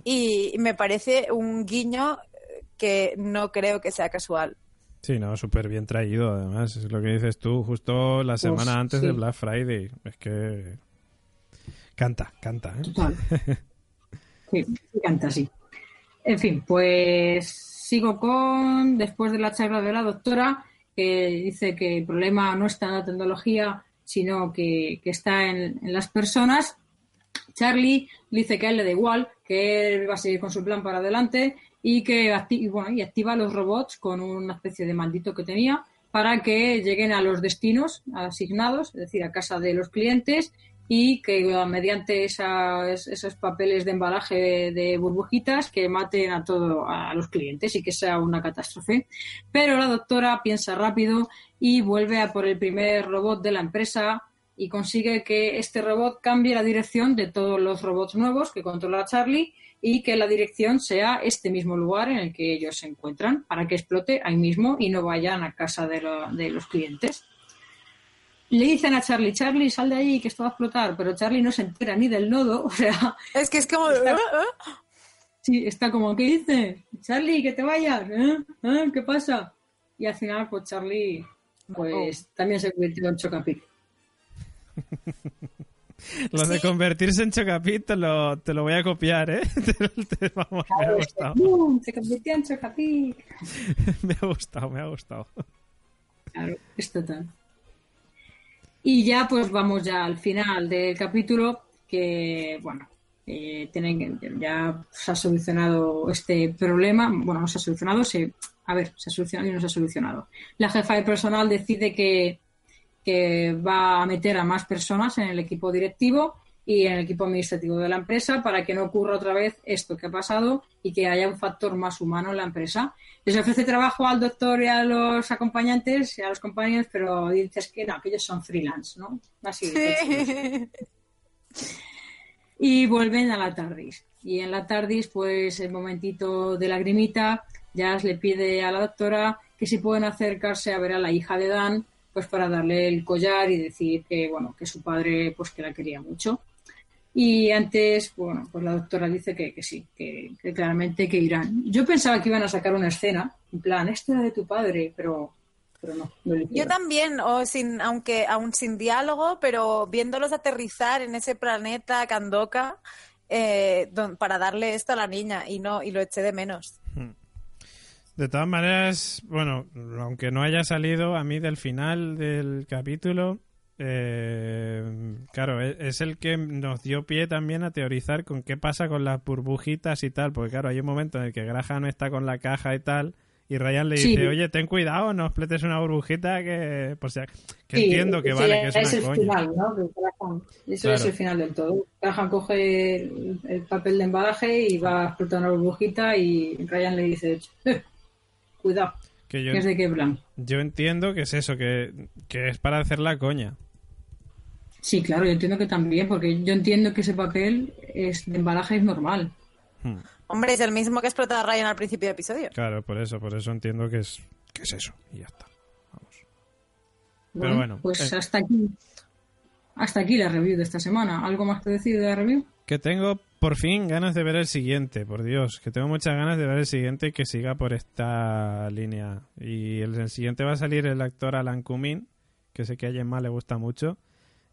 Y me parece un guiño que no creo que sea casual. Sí, no, súper bien traído, además, es lo que dices tú, justo la semana antes sí. de Black Friday. Es que. Canta, canta, ¿eh? Total. Sí, sí, canta, sí. En fin, pues sigo con, después de la charla de la doctora, que dice que el problema no está en la tecnología, sino que, que está en, en, las personas. Charlie dice que a él le da igual, que él va a seguir con su plan para adelante y que acti y bueno, y activa los robots con una especie de maldito que tenía para que lleguen a los destinos asignados, es decir, a casa de los clientes y que mediante esas, esos papeles de embalaje de, burbujitas que maten a todo a los clientes y que sea una catástrofe. Pero la doctora piensa rápido y vuelve a por el primer robot de la empresa y consigue que este robot cambie la dirección de todos los robots nuevos que controla Charlie y que la dirección sea este mismo lugar en el que ellos se encuentran para que explote ahí mismo y no vayan a casa de, lo, de los clientes. Le dicen a Charlie, Charlie, sal de ahí que esto va a explotar, pero Charlie no se entera ni del nodo, o sea... Es que es como... Está, sí, está como, ¿qué dice? Charlie, que te vayas, ¿eh? ¿Eh? ¿Qué pasa? Y al final, pues Charlie, pues oh. también se convirtió en Chocapic. Lo de convertirse en Chocapit te lo, te lo voy a copiar, ¿eh? Te, te, vamos, me ha gustado. Se convirtió en Chocapic. me ha gustado, me ha gustado. Claro, es total. Y ya pues vamos ya al final del capítulo que, bueno, eh, tienen, ya se ha solucionado este problema. Bueno, no se ha solucionado, se, a ver, se ha solucionado y no se ha solucionado. La jefa de personal decide que que va a meter a más personas en el equipo directivo y en el equipo administrativo de la empresa para que no ocurra otra vez esto que ha pasado y que haya un factor más humano en la empresa. Les ofrece trabajo al doctor y a los acompañantes y a los compañeros, pero dices que no, que ellos son freelance, ¿no? Así. Sí. Y vuelven a la TARDIS. Y en la TARDIS, pues el momentito de lagrimita, Jazz le pide a la doctora que si pueden acercarse a ver a la hija de Dan pues para darle el collar y decir que bueno que su padre pues que la quería mucho. Y antes bueno pues la doctora dice que, que sí que, que, claramente que irán. Yo pensaba que iban a sacar una escena en plan esto era de tu padre pero pero no, no yo también o sin aunque aún sin diálogo pero viéndolos aterrizar en ese planeta Kandoka eh, don, para darle esto a la niña y no y lo eché de menos. Hmm. De todas maneras, bueno, aunque no haya salido a mí del final del capítulo, eh, claro, es el que nos dio pie también a teorizar con qué pasa con las burbujitas y tal, porque claro, hay un momento en el que Graham está con la caja y tal, y Ryan le dice, oye, ten cuidado, no expletes una burbujita que, pues ya, que sí, entiendo que sí, vale, que es, es una el coña. final, ¿no? Eso claro. es el final del todo. Graham coge el, el, papel de embalaje y va a explotar una burbujita y Ryan le dice, cuidado. Que, yo, que es de Kevlar. Yo entiendo que es eso, que, que, es para hacer la coña. Sí, claro, yo entiendo que también, porque yo entiendo que ese papel es de embalaje es normal. Hmm. Hombre, es el mismo que explota a Ryan al principio del episodio. Claro, por eso, por eso entiendo que es, que es eso, y ya está. Vamos. Bueno, Pero bueno. Pues eh. hasta aquí. Hasta aquí la review de esta semana. ¿Algo más que decir de la review? Que tengo por fin ganas de ver el siguiente, por Dios, que tengo muchas ganas de ver el siguiente y que siga por esta línea. Y el, el siguiente va a salir el actor Alan Cumming, que sé que a Gemma le gusta mucho.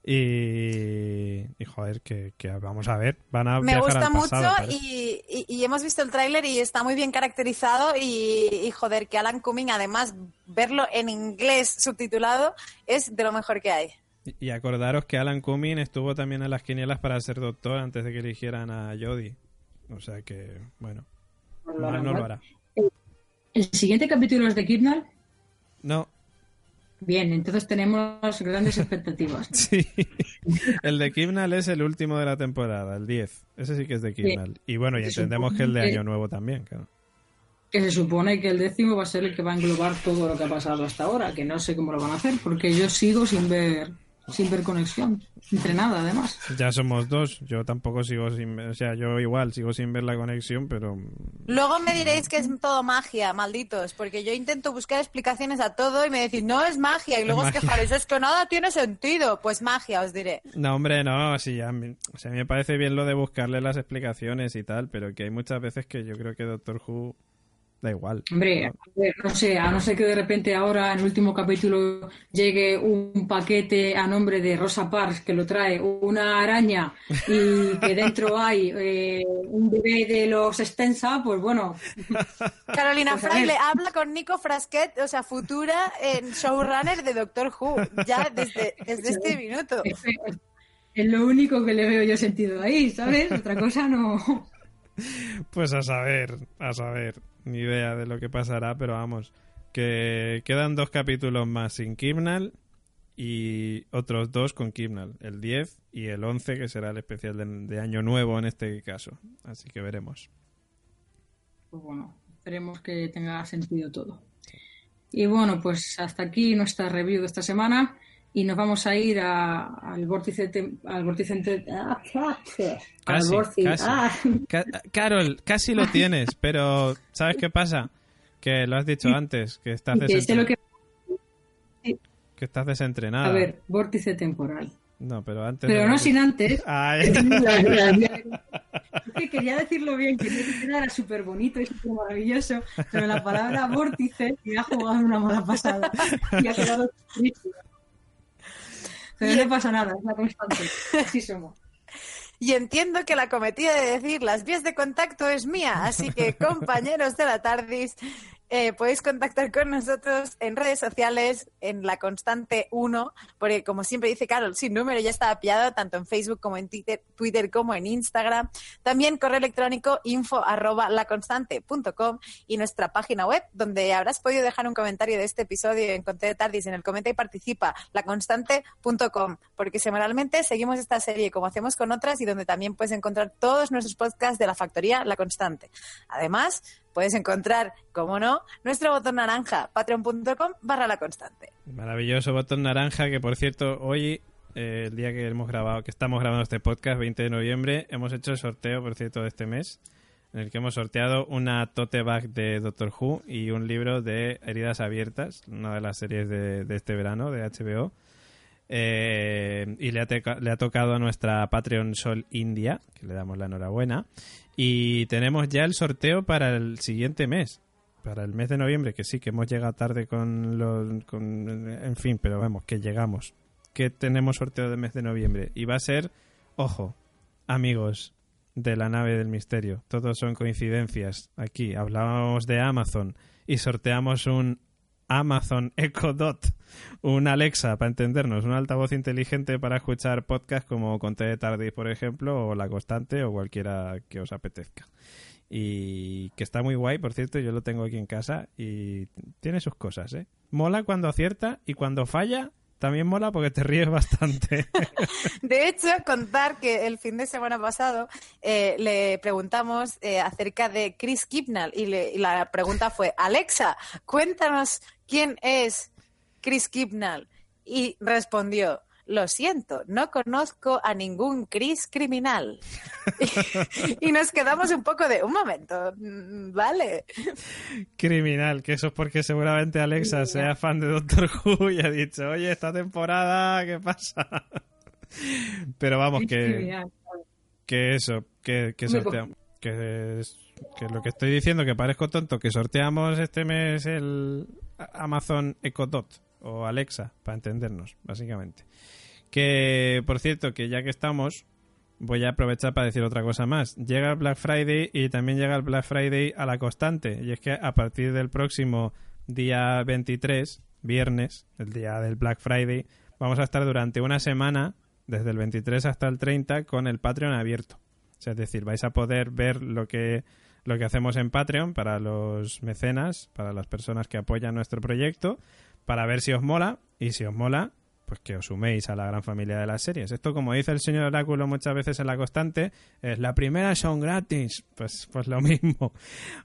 Y, y joder, que, que, vamos a ver. Van a Me gusta al pasado, mucho y, y, y, hemos visto el tráiler y está muy bien caracterizado. Y, y, joder, que Alan Cumming, además, verlo en inglés subtitulado es de lo mejor que hay. Y acordaros que Alan Cumming estuvo también en las quinielas para ser doctor antes de que eligieran a Jodie. O sea que, bueno, no, mal no lo hará. ¿El siguiente capítulo es de Kidnall? No. Bien, entonces tenemos grandes expectativas. sí. El de Kidnall es el último de la temporada, el 10. Ese sí que es de Kidnall. Y bueno, y entendemos que el de Año Nuevo también, claro. que se supone que el décimo va a ser el que va a englobar todo lo que ha pasado hasta ahora, que no sé cómo lo van a hacer, porque yo sigo sin ver sin ver conexión, entre nada además. Ya somos dos, yo tampoco sigo sin ver, o sea, yo igual sigo sin ver la conexión, pero... Luego me diréis que es todo magia, malditos, porque yo intento buscar explicaciones a todo y me decís, no es magia, y luego Es os quejaréis, es que nada tiene sentido. Pues magia, os diré. No, hombre, no, sí, a mí, o sea, a mí me parece bien lo de buscarle las explicaciones y tal, pero que hay muchas veces que yo creo que Doctor Who da igual. Hombre, a ver, no sé, a no ser que de repente ahora en el último capítulo llegue un paquete a nombre de Rosa Parks que lo trae una araña y que dentro hay eh, un bebé de los Extensa, pues bueno, Carolina Pues Fraile habla con Nico Frasquet, o sea, futura en showrunner de Doctor Who, ya desde, desde este minuto. es lo único que le veo yo sentido ahí, ¿sabes? Otra cosa no. Pues a saber, a saber, ni idea de lo que pasará, pero vamos, que quedan dos capítulos más sin Kimnal y otros dos con Kimnal, el 10 y el 11, que será el especial de, de Año Nuevo en este caso. Así que veremos. Pues bueno, esperemos que tenga sentido todo. Y bueno, pues hasta aquí nuestra review de esta semana y nos vamos a ir a- al vórtice al vórtice ah, al Casi, ah, Ca- Carol, casi lo tienes, pero ¿sabes qué pasa? Que lo has dicho antes, que estás, y que estás desentrenada. a ver, vórtice temporal. No, pero antes... Pero no sin antes Ay. Es que quería decirlo bien, que era súper bonito y súper maravilloso, pero la palabra vórtice me ha jugado una mala pasada y ha quedado triste. Pero no pasa nada, es la constante. Así somos. Y entiendo que la cometida de decir las vías de contacto es mía, así que compañeros de la TARDIS, eh, podéis contactar con nosotros en redes sociales, en la constante 1, porque como siempre dice Carol, sin número ya está pillado tanto en Facebook como en Twitter, Twitter como en Instagram. También correo electrónico info arroba laconstante.com y nuestra página web, donde habrás podido dejar un comentario de este episodio en Conte de Tardis en el comenta y participa, laconstante.com, porque semanalmente seguimos esta serie como hacemos con otras y donde también puedes encontrar todos nuestros podcasts de la factoría La Constante. Además, puedes encontrar, como no, nuestro botón naranja, patreon.com barra La Constante. Maravilloso botón naranja que por cierto hoy eh, el día que hemos grabado que estamos grabando este podcast 20 de noviembre hemos hecho el sorteo por cierto de este mes en el que hemos sorteado una tote bag de Doctor Who y un libro de Heridas Abiertas una de las series de, de este verano de HBO Eh, y le ha, tocado a nuestra Patreon Sol India que le damos la enhorabuena y tenemos ya el sorteo para el siguiente mes para el mes de noviembre, que sí, que hemos llegado tarde con los... En fin, pero vamos, que llegamos. Que tenemos sorteo del mes de noviembre. Y va a ser, ojo, amigos de la nave del misterio. Todos son coincidencias. Aquí hablábamos de Amazon y sorteamos un Amazon Echo Dot, un Alexa, para entendernos, un altavoz inteligente para escuchar podcasts como Conte de Tardis, por ejemplo, o La Constante, o cualquiera que os apetezca y que está muy guay, por cierto, yo lo tengo aquí en casa y tiene sus cosas, ¿eh? Mola cuando acierta y cuando falla también mola porque te ríes bastante. De hecho, contar que el fin de semana pasado eh, le preguntamos eh, acerca de Chris Kipnall y, le- y la pregunta fue, Alexa, cuéntanos quién es Chris Kipnall. Y respondió, lo siento, no conozco a ningún Chris criminal. y, y nos quedamos un poco de, un momento, vale. Criminal, que eso es porque seguramente Alexa sea fan de Doctor Who y ha dicho, oye, esta temporada, ¿qué pasa? Pero vamos, que, que eso, que, que sorteamos. Que lo que estoy diciendo, que parezco tonto, que sorteamos este mes el Amazon Echo Dot o Alexa, para entendernos, básicamente. Que, por cierto, que ya que estamos, voy a aprovechar para decir otra cosa más. Llega el Black Friday y también llega el Black Friday a la constante. Y es que a partir del próximo día 23, viernes, el día del Black Friday, vamos a estar durante una semana, desde el 23 hasta el 30, con el Patreon abierto. Es decir, vais a poder ver lo que, lo que hacemos en Patreon para los mecenas, para las personas que apoyan nuestro proyecto, para ver si os mola. Y si os mola, pues que os suméis a la gran familia de las series. Esto, como dice el señor Oráculo muchas veces en la constante, es la primera son gratis. Pues, pues lo mismo.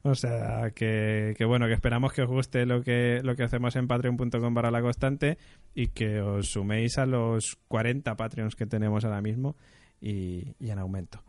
O sea, que, que bueno, que esperamos que os guste lo que, lo que hacemos en patreon.com para la constante y que os suméis a los 40 Patreons que tenemos ahora mismo y, y en aumento.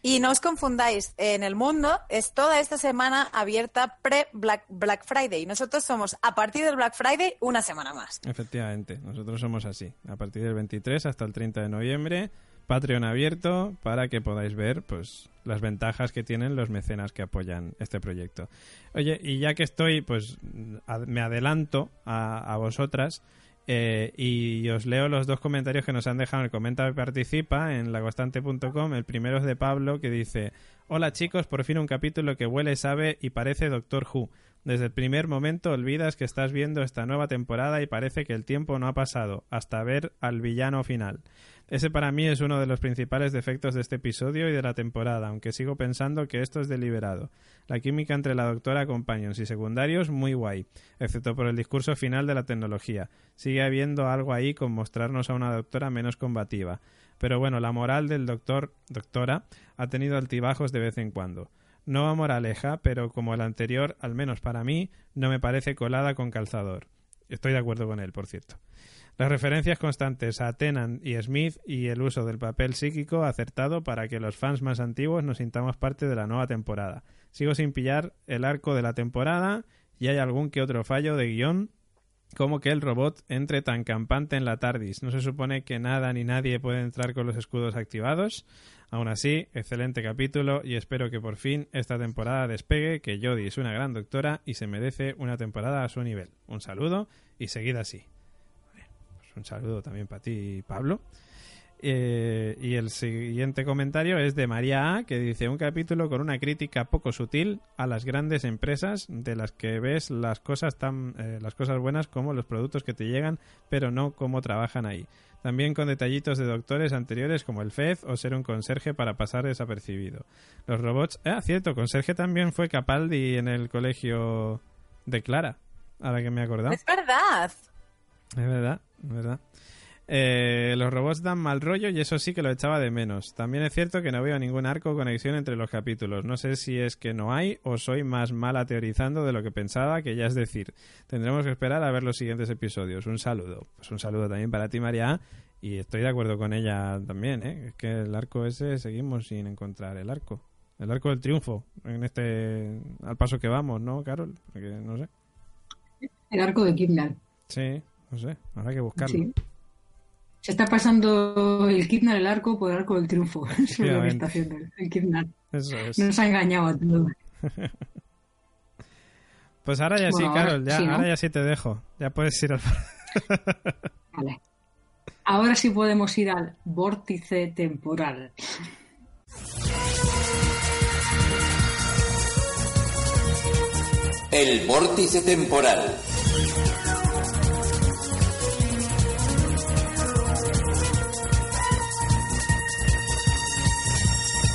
Y no os confundáis, en el mundo es toda esta semana abierta pre-Black Black Friday. Nosotros somos, a partir del Black Friday, una semana más. Efectivamente, nosotros somos así. A partir del 23 hasta el 30 de noviembre, Patreon abierto para que podáis ver pues las ventajas que tienen los mecenas que apoyan este proyecto. Oye, y ya que estoy, pues me adelanto a, a vosotras eh, y os leo los dos comentarios que nos han dejado en el Comenta y Participa en laconstante.com. El primero es de Pablo que dice: Hola chicos, por fin un capítulo que huele, sabe y parece Doctor Who. Desde el primer momento olvidas que estás viendo esta nueva temporada y parece que el tiempo no ha pasado hasta ver al villano final. Ese para mí es uno de los principales defectos de este episodio y de la temporada, aunque sigo pensando que esto es deliberado. La química entre la doctora Companions y secundarios muy guay, excepto por el discurso final de la tecnología. Sigue habiendo algo ahí con mostrarnos a una doctora menos combativa. Pero bueno, la moral del doctor, doctora, ha tenido altibajos de vez en cuando. No va moraleja, pero como el anterior, al menos para mí, no me parece colada con calzador. Estoy de acuerdo con él, por cierto. Las referencias constantes a Tennant y Smith y el uso del papel psíquico acertado para que los fans más antiguos nos sintamos parte de la nueva temporada. Sigo sin pillar el arco de la temporada y hay algún que otro fallo de guion como que el robot entre tan campante en la TARDIS. No se supone que nada ni nadie puede entrar con los escudos activados. Aún así, excelente capítulo y espero que por fin esta temporada despegue, que Jodie es una gran doctora y se merece una temporada a su nivel. Un saludo y seguid así. Pues un saludo también para ti, Pablo. Eh, y el siguiente comentario es de María A, que dice un capítulo con una crítica poco sutil a las grandes empresas de las que ves las cosas tan eh, las cosas buenas como los productos que te llegan, pero no cómo trabajan ahí. También con detallitos de doctores anteriores como el FED o ser un conserje para pasar desapercibido. Los robots, ah, cierto, conserje también fue Capaldi en el colegio de Clara, ahora que me he acordado. Es verdad. Es verdad, es verdad. Eh, los robots dan mal rollo y eso sí que lo echaba de menos. También es cierto que no veo ningún arco o conexión entre los capítulos. No sé si es que no hay o soy más mala teorizando de lo que pensaba, que ya es decir. Tendremos que esperar a ver los siguientes episodios. Un saludo. Pues un saludo también para ti, María. Y estoy de acuerdo con ella también, ¿eh? Es que el arco ese seguimos sin encontrar el arco. El arco del triunfo en este al paso que vamos, ¿no, Carol? Porque no sé. El arco de Kidnap. Sí, no sé. Habrá que buscarlo. Sí. Se está pasando el Kidnap el arco por el arco del triunfo. Eso es lo que está haciendo el Kidnap. Eso es. Nos ha engañado a todos. Pues ahora ya Bueno, sí, Carol, ya, sí, ¿no? ahora ya sí te dejo. Ya puedes ir al... Vale. Ahora sí podemos ir al vórtice temporal. El vórtice temporal.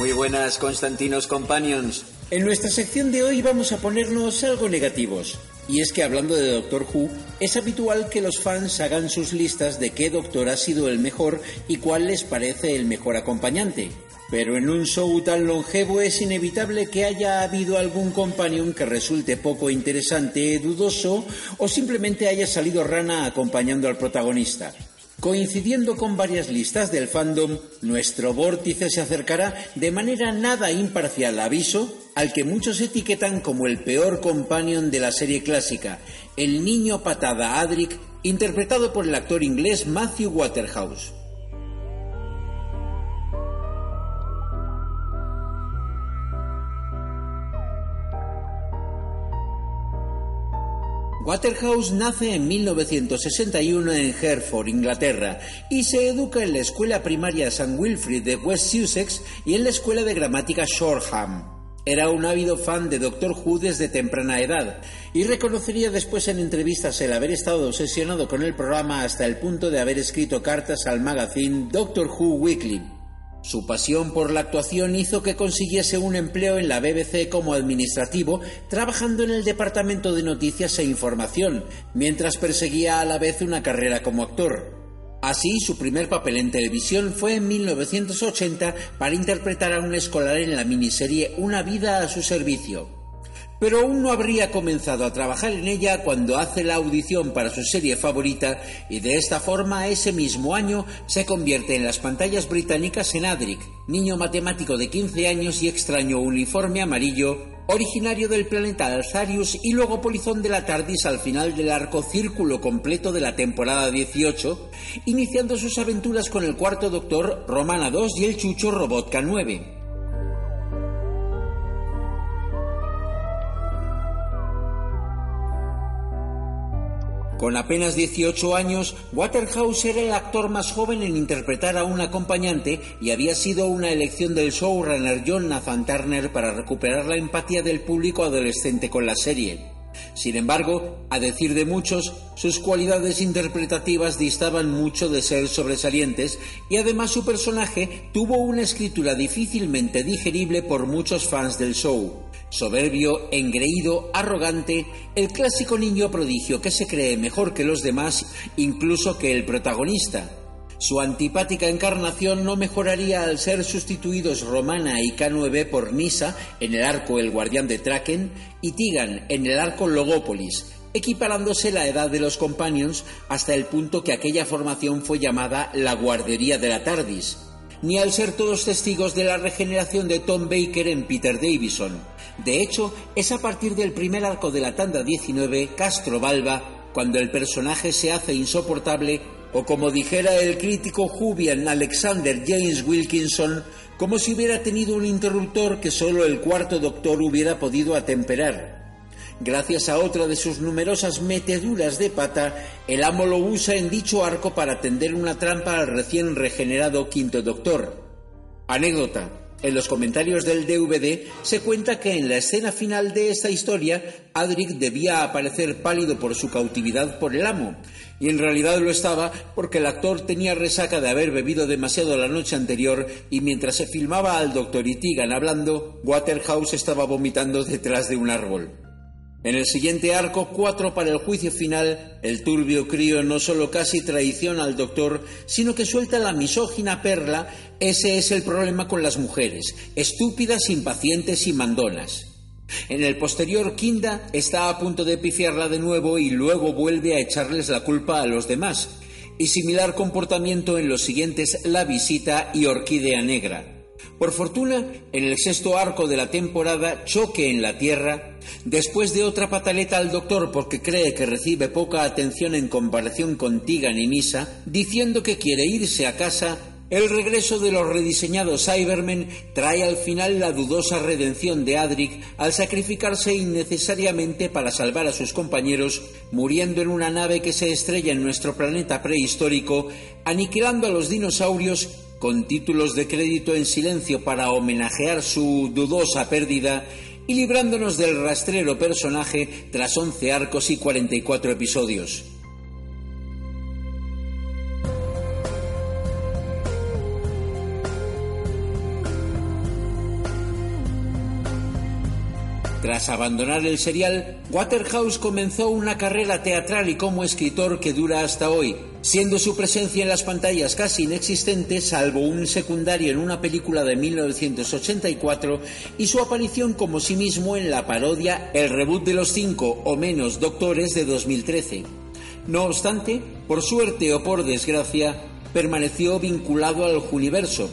Muy buenas, Constantinos Companions. En nuestra sección de hoy vamos a ponernos algo negativos. Y es que hablando de Doctor Who, es habitual que los fans hagan sus listas de qué doctor ha sido el mejor y cuál les parece el mejor acompañante. Pero en un show tan longevo es inevitable que haya habido algún companion que resulte poco interesante, dudoso o simplemente haya salido rana acompañando al protagonista. Coincidiendo con varias listas del fandom, nuestro vórtice se acercará de manera nada imparcial, aviso, al que muchos etiquetan como el peor companion de la serie clásica, el niño patada Adric, interpretado por el actor inglés Matthew Waterhouse. Waterhouse nace en 1961 en Hereford, Inglaterra, y se educa en la escuela primaria St. Wilfrid de West Sussex y en la escuela de gramática Shoreham. Era un ávido fan de Doctor Who desde temprana edad y reconocería después en entrevistas el haber estado obsesionado con el programa hasta el punto de haber escrito cartas al magazine Doctor Who Weekly. Su pasión por la actuación hizo que consiguiese un empleo en la BBC como administrativo, trabajando en el departamento de noticias e información, mientras perseguía a la vez una carrera como actor. Así, su primer papel en televisión fue en 1980 para interpretar a un escolar en la miniserie Una vida a su servicio. Pero aún no habría comenzado a trabajar en ella cuando hace la audición para su serie favorita y de esta forma ese mismo año se convierte en las pantallas británicas en Adric, niño matemático de 15 años y extraño uniforme amarillo originario del planeta Alzarius y luego polizón de la TARDIS al final del arco círculo completo de la temporada 18, iniciando sus aventuras con el cuarto Doctor, Romana 2 y el Chucho Robotka 9. Con apenas 18 años, Waterhouse era el actor más joven en interpretar a un acompañante y había sido una elección del showrunner John Nathan Turner para recuperar la empatía del público adolescente con la serie. Sin embargo, a decir de muchos, sus cualidades interpretativas distaban mucho de ser sobresalientes y además su personaje tuvo una escritura difícilmente digerible por muchos fans del show. Soberbio, engreído, arrogante, el clásico niño prodigio que se cree mejor que los demás, incluso que el protagonista. Su antipática encarnación no mejoraría al ser sustituidos Romana y K9 por Nisa en el arco El Guardián de Traken y Tigan en el arco Logópolis, equiparándose la edad de los Companions hasta el punto que aquella formación fue llamada la Guardería de la Tardis, ni al ser todos testigos de la regeneración de Tom Baker en Peter Davison. De hecho, es a partir del primer arco de la tanda 19, Castro Balba, cuando el personaje se hace insoportable, o como dijera el crítico Jubian Alexander James Wilkinson, como si hubiera tenido un interruptor que solo el cuarto doctor hubiera podido atemperar. Gracias a otra de sus numerosas meteduras de pata, el amo lo usa en dicho arco para tender una trampa al recién regenerado quinto doctor. Anécdota. En los comentarios del DVD se cuenta que en la escena final de esta historia, Adric debía aparecer pálido por su cautividad por el amo, y en realidad lo estaba porque el actor tenía resaca de haber bebido demasiado la noche anterior y mientras se filmaba al doctor Itigan hablando, Waterhouse estaba vomitando detrás de un árbol. En el siguiente arco, cuatro para el juicio final, el turbio crío no solo casi traiciona al doctor, sino que suelta la misógina perla, ese es el problema con las mujeres, estúpidas, impacientes y mandonas. En el posterior, Kinda está a punto de pifiarla de nuevo y luego vuelve a echarles la culpa a los demás, y similar comportamiento en los siguientes La Visita y Orquídea Negra. Por fortuna, en el sexto arco de la temporada, Choque en la Tierra, después de otra pataleta al doctor porque cree que recibe poca atención en comparación con Tigan y Misa, diciendo que quiere irse a casa, el regreso de los rediseñados Cybermen trae al final la dudosa redención de Adric al sacrificarse innecesariamente para salvar a sus compañeros, muriendo en una nave que se estrella en nuestro planeta prehistórico, aniquilando a los dinosaurios con títulos de crédito en silencio para homenajear su dudosa pérdida y librándonos del rastrero personaje tras 11 arcos y 44 episodios. Tras abandonar el serial, Waterhouse comenzó una carrera teatral y como escritor que dura hasta hoy, siendo su presencia en las pantallas casi inexistente, salvo un secundario en una película de 1984 y su aparición como sí mismo en la parodia El reboot de los cinco o menos doctores de 2013. No obstante, por suerte o por desgracia, permaneció vinculado al universo,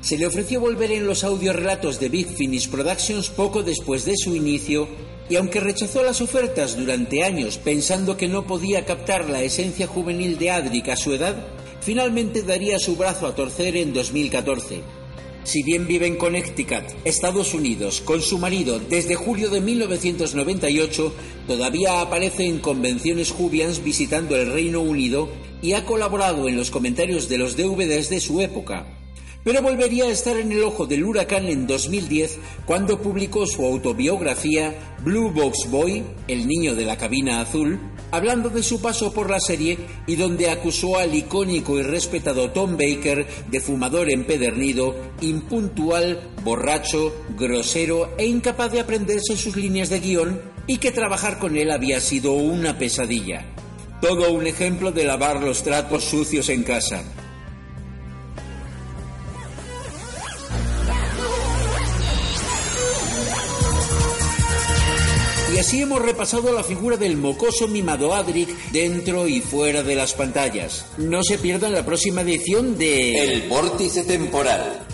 se le ofreció volver en los audiorelatos de Big Finish Productions poco después de su inicio y aunque rechazó las ofertas durante años pensando que no podía captar la esencia juvenil de Adric a su edad, finalmente daría su brazo a torcer en 2014. Si bien vive en Connecticut, Estados Unidos, con su marido desde julio de 1998, todavía aparece en convenciones jubians visitando el Reino Unido y ha colaborado en los comentarios de los DVDs de su época, pero volvería a estar en el ojo del huracán en 2010 cuando publicó su autobiografía Blue Box Boy, el niño de la cabina azul, hablando de su paso por la serie y donde acusó al icónico y respetado Tom Baker de fumador empedernido, impuntual, borracho, grosero e incapaz de aprenderse sus líneas de guion y que trabajar con él había sido una pesadilla. Todo un ejemplo de lavar los tratos sucios en casa. Y así hemos repasado la figura del mocoso mimado Adric dentro y fuera de las pantallas. No se pierdan la próxima edición de El vórtice temporal.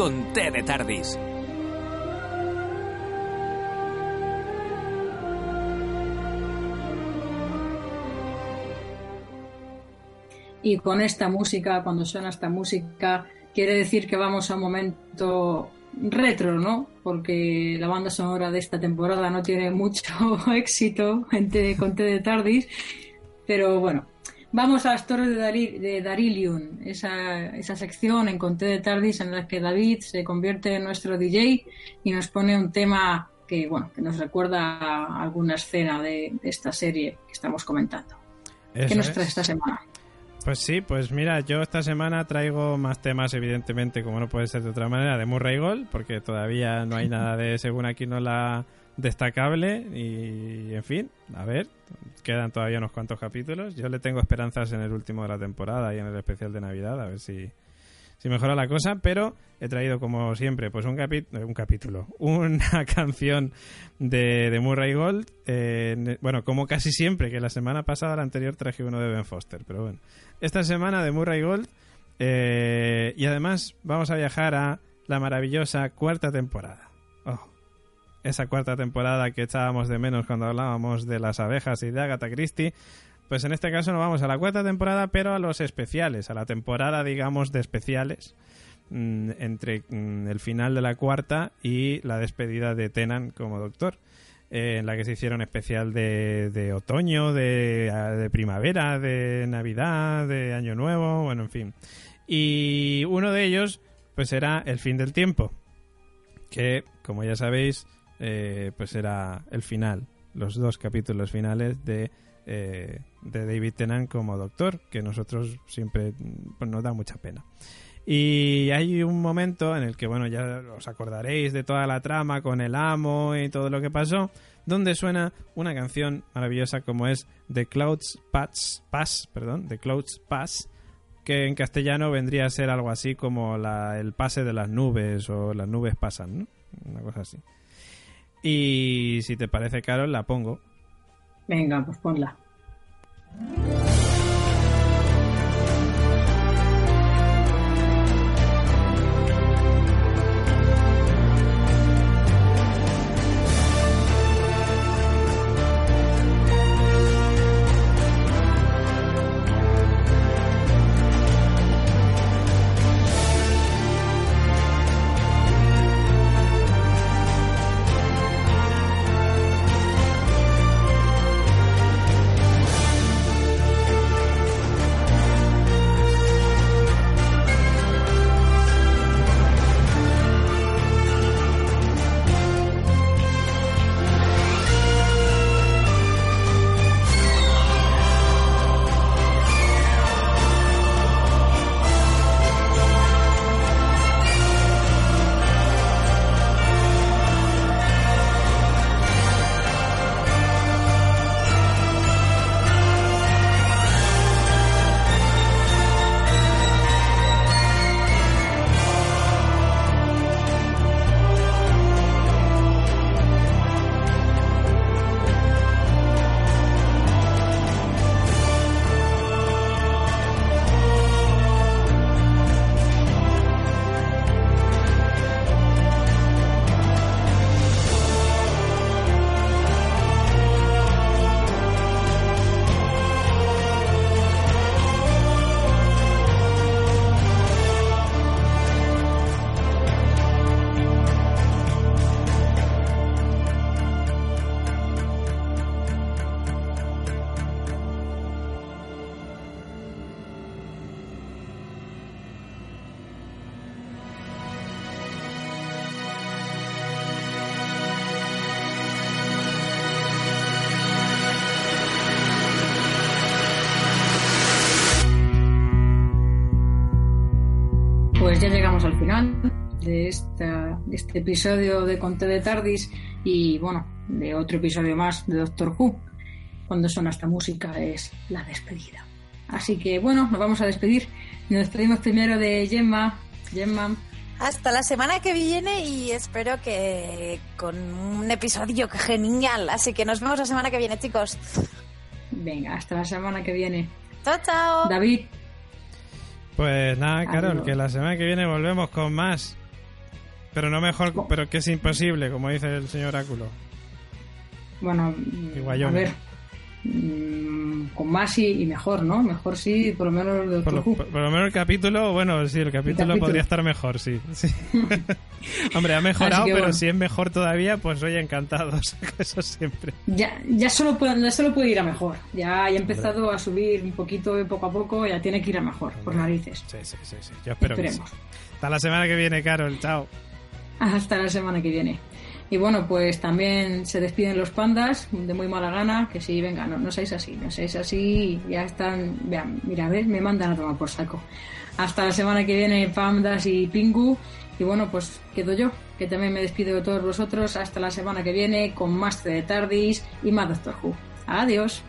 Con té de Tardis. Y con esta música, cuando suena esta música, quiere decir que vamos a un momento retro, ¿no? Porque la banda sonora de esta temporada no tiene mucho éxito T- con T de Tardis, pero bueno, vamos a las torres de, Dari- de Darilium, esa, esa sección en Conté de Tardis en la que David se convierte en nuestro DJ y nos pone un tema que, bueno, que nos recuerda a alguna escena de, de esta serie que estamos comentando. ¿Qué nos es. trae esta semana? Pues sí, pues mira, yo esta semana traigo más temas, evidentemente, como no puede ser de otra manera, de Murray Gold, porque todavía no hay nada de, según aquí no la destacable y, en fin, a ver, quedan todavía unos cuantos capítulos. Yo le tengo esperanzas en el último de la temporada y en el especial de Navidad, a ver si, si mejora la cosa, pero he traído como siempre pues un, capi- eh, un capítulo, una canción de, de Murray Gold, bueno, como casi siempre, que la semana pasada, la anterior, traje uno de Ben Foster, pero bueno, esta semana de Murray Gold eh, y además vamos a viajar a la maravillosa cuarta temporada. Oh, esa cuarta temporada que echábamos de menos cuando hablábamos de las abejas y de Agatha Christie. Pues en este caso no vamos a la cuarta temporada, pero a los especiales, a la temporada, digamos, de especiales, mm, entre mm, el final de la cuarta y la despedida de Tenan como doctor, eh, en la que se hicieron especial de, otoño, de, ah, de primavera, de Navidad, de Año Nuevo, bueno, en fin. Y uno de ellos, pues era El fin del tiempo, que, como ya sabéis, eh, pues era el final, los dos capítulos finales de, eh, de David Tennant como doctor, que nosotros siempre pues, nos da mucha pena. Y hay un momento en el que, bueno, ya os acordaréis de toda la trama con el amo y todo lo que pasó, donde suena una canción maravillosa como es The Clouds Pass, Pass perdón, The Clouds Pass, que en castellano vendría a ser algo así como la- el pase de las nubes o las nubes pasan, ¿no? Una cosa así. Y si te parece, Carol, la pongo. Venga, pues ponla. Esta, de este episodio de Conte de Tardis y bueno, de otro episodio más de Doctor Who. Cuando suena esta música es la despedida. Así que bueno, nos vamos a despedir. Nos despedimos primero de Gemma. Gemma, Hasta la semana que viene y espero que con un episodio genial. Así que nos vemos la semana que viene, chicos. venga, hasta la semana que viene. Chao, chao. David, Pues nada, Carol, Adiós. que la semana que viene volvemos con más. Pero no mejor, pero que es imposible, como dice el señor Áculo. bueno, a ver, mm, con más y, y mejor, ¿no? Mejor sí, por lo menos de Por lo, por- lo menos el capítulo, bueno, sí, el capítulo, capítulo. podría estar mejor, sí. sí. Hombre, ha mejorado, que pero bueno. si es mejor todavía, pues oye, encantados. Eso siempre. Ya, ya, solo puede, ya solo puede ir a mejor. Ya ha empezado a subir un poquito poco a poco, ya tiene que ir a mejor, por narices. Sí, sí, sí, sí. Yo espero que sí. Esperemos. Hasta la semana que viene, Carol. Chao. Hasta la semana que viene. Y bueno, pues también se despiden los pandas de muy mala gana, que sí, venga, no, no seáis así, no seáis así, ya están, vean, mira, ves, me mandan a tomar por saco. Hasta la semana que viene, pandas y pingu. Y bueno, pues quedo yo, que también me despido de todos vosotros. Hasta la semana que viene con más de Tardis y más Doctor Who. Adiós.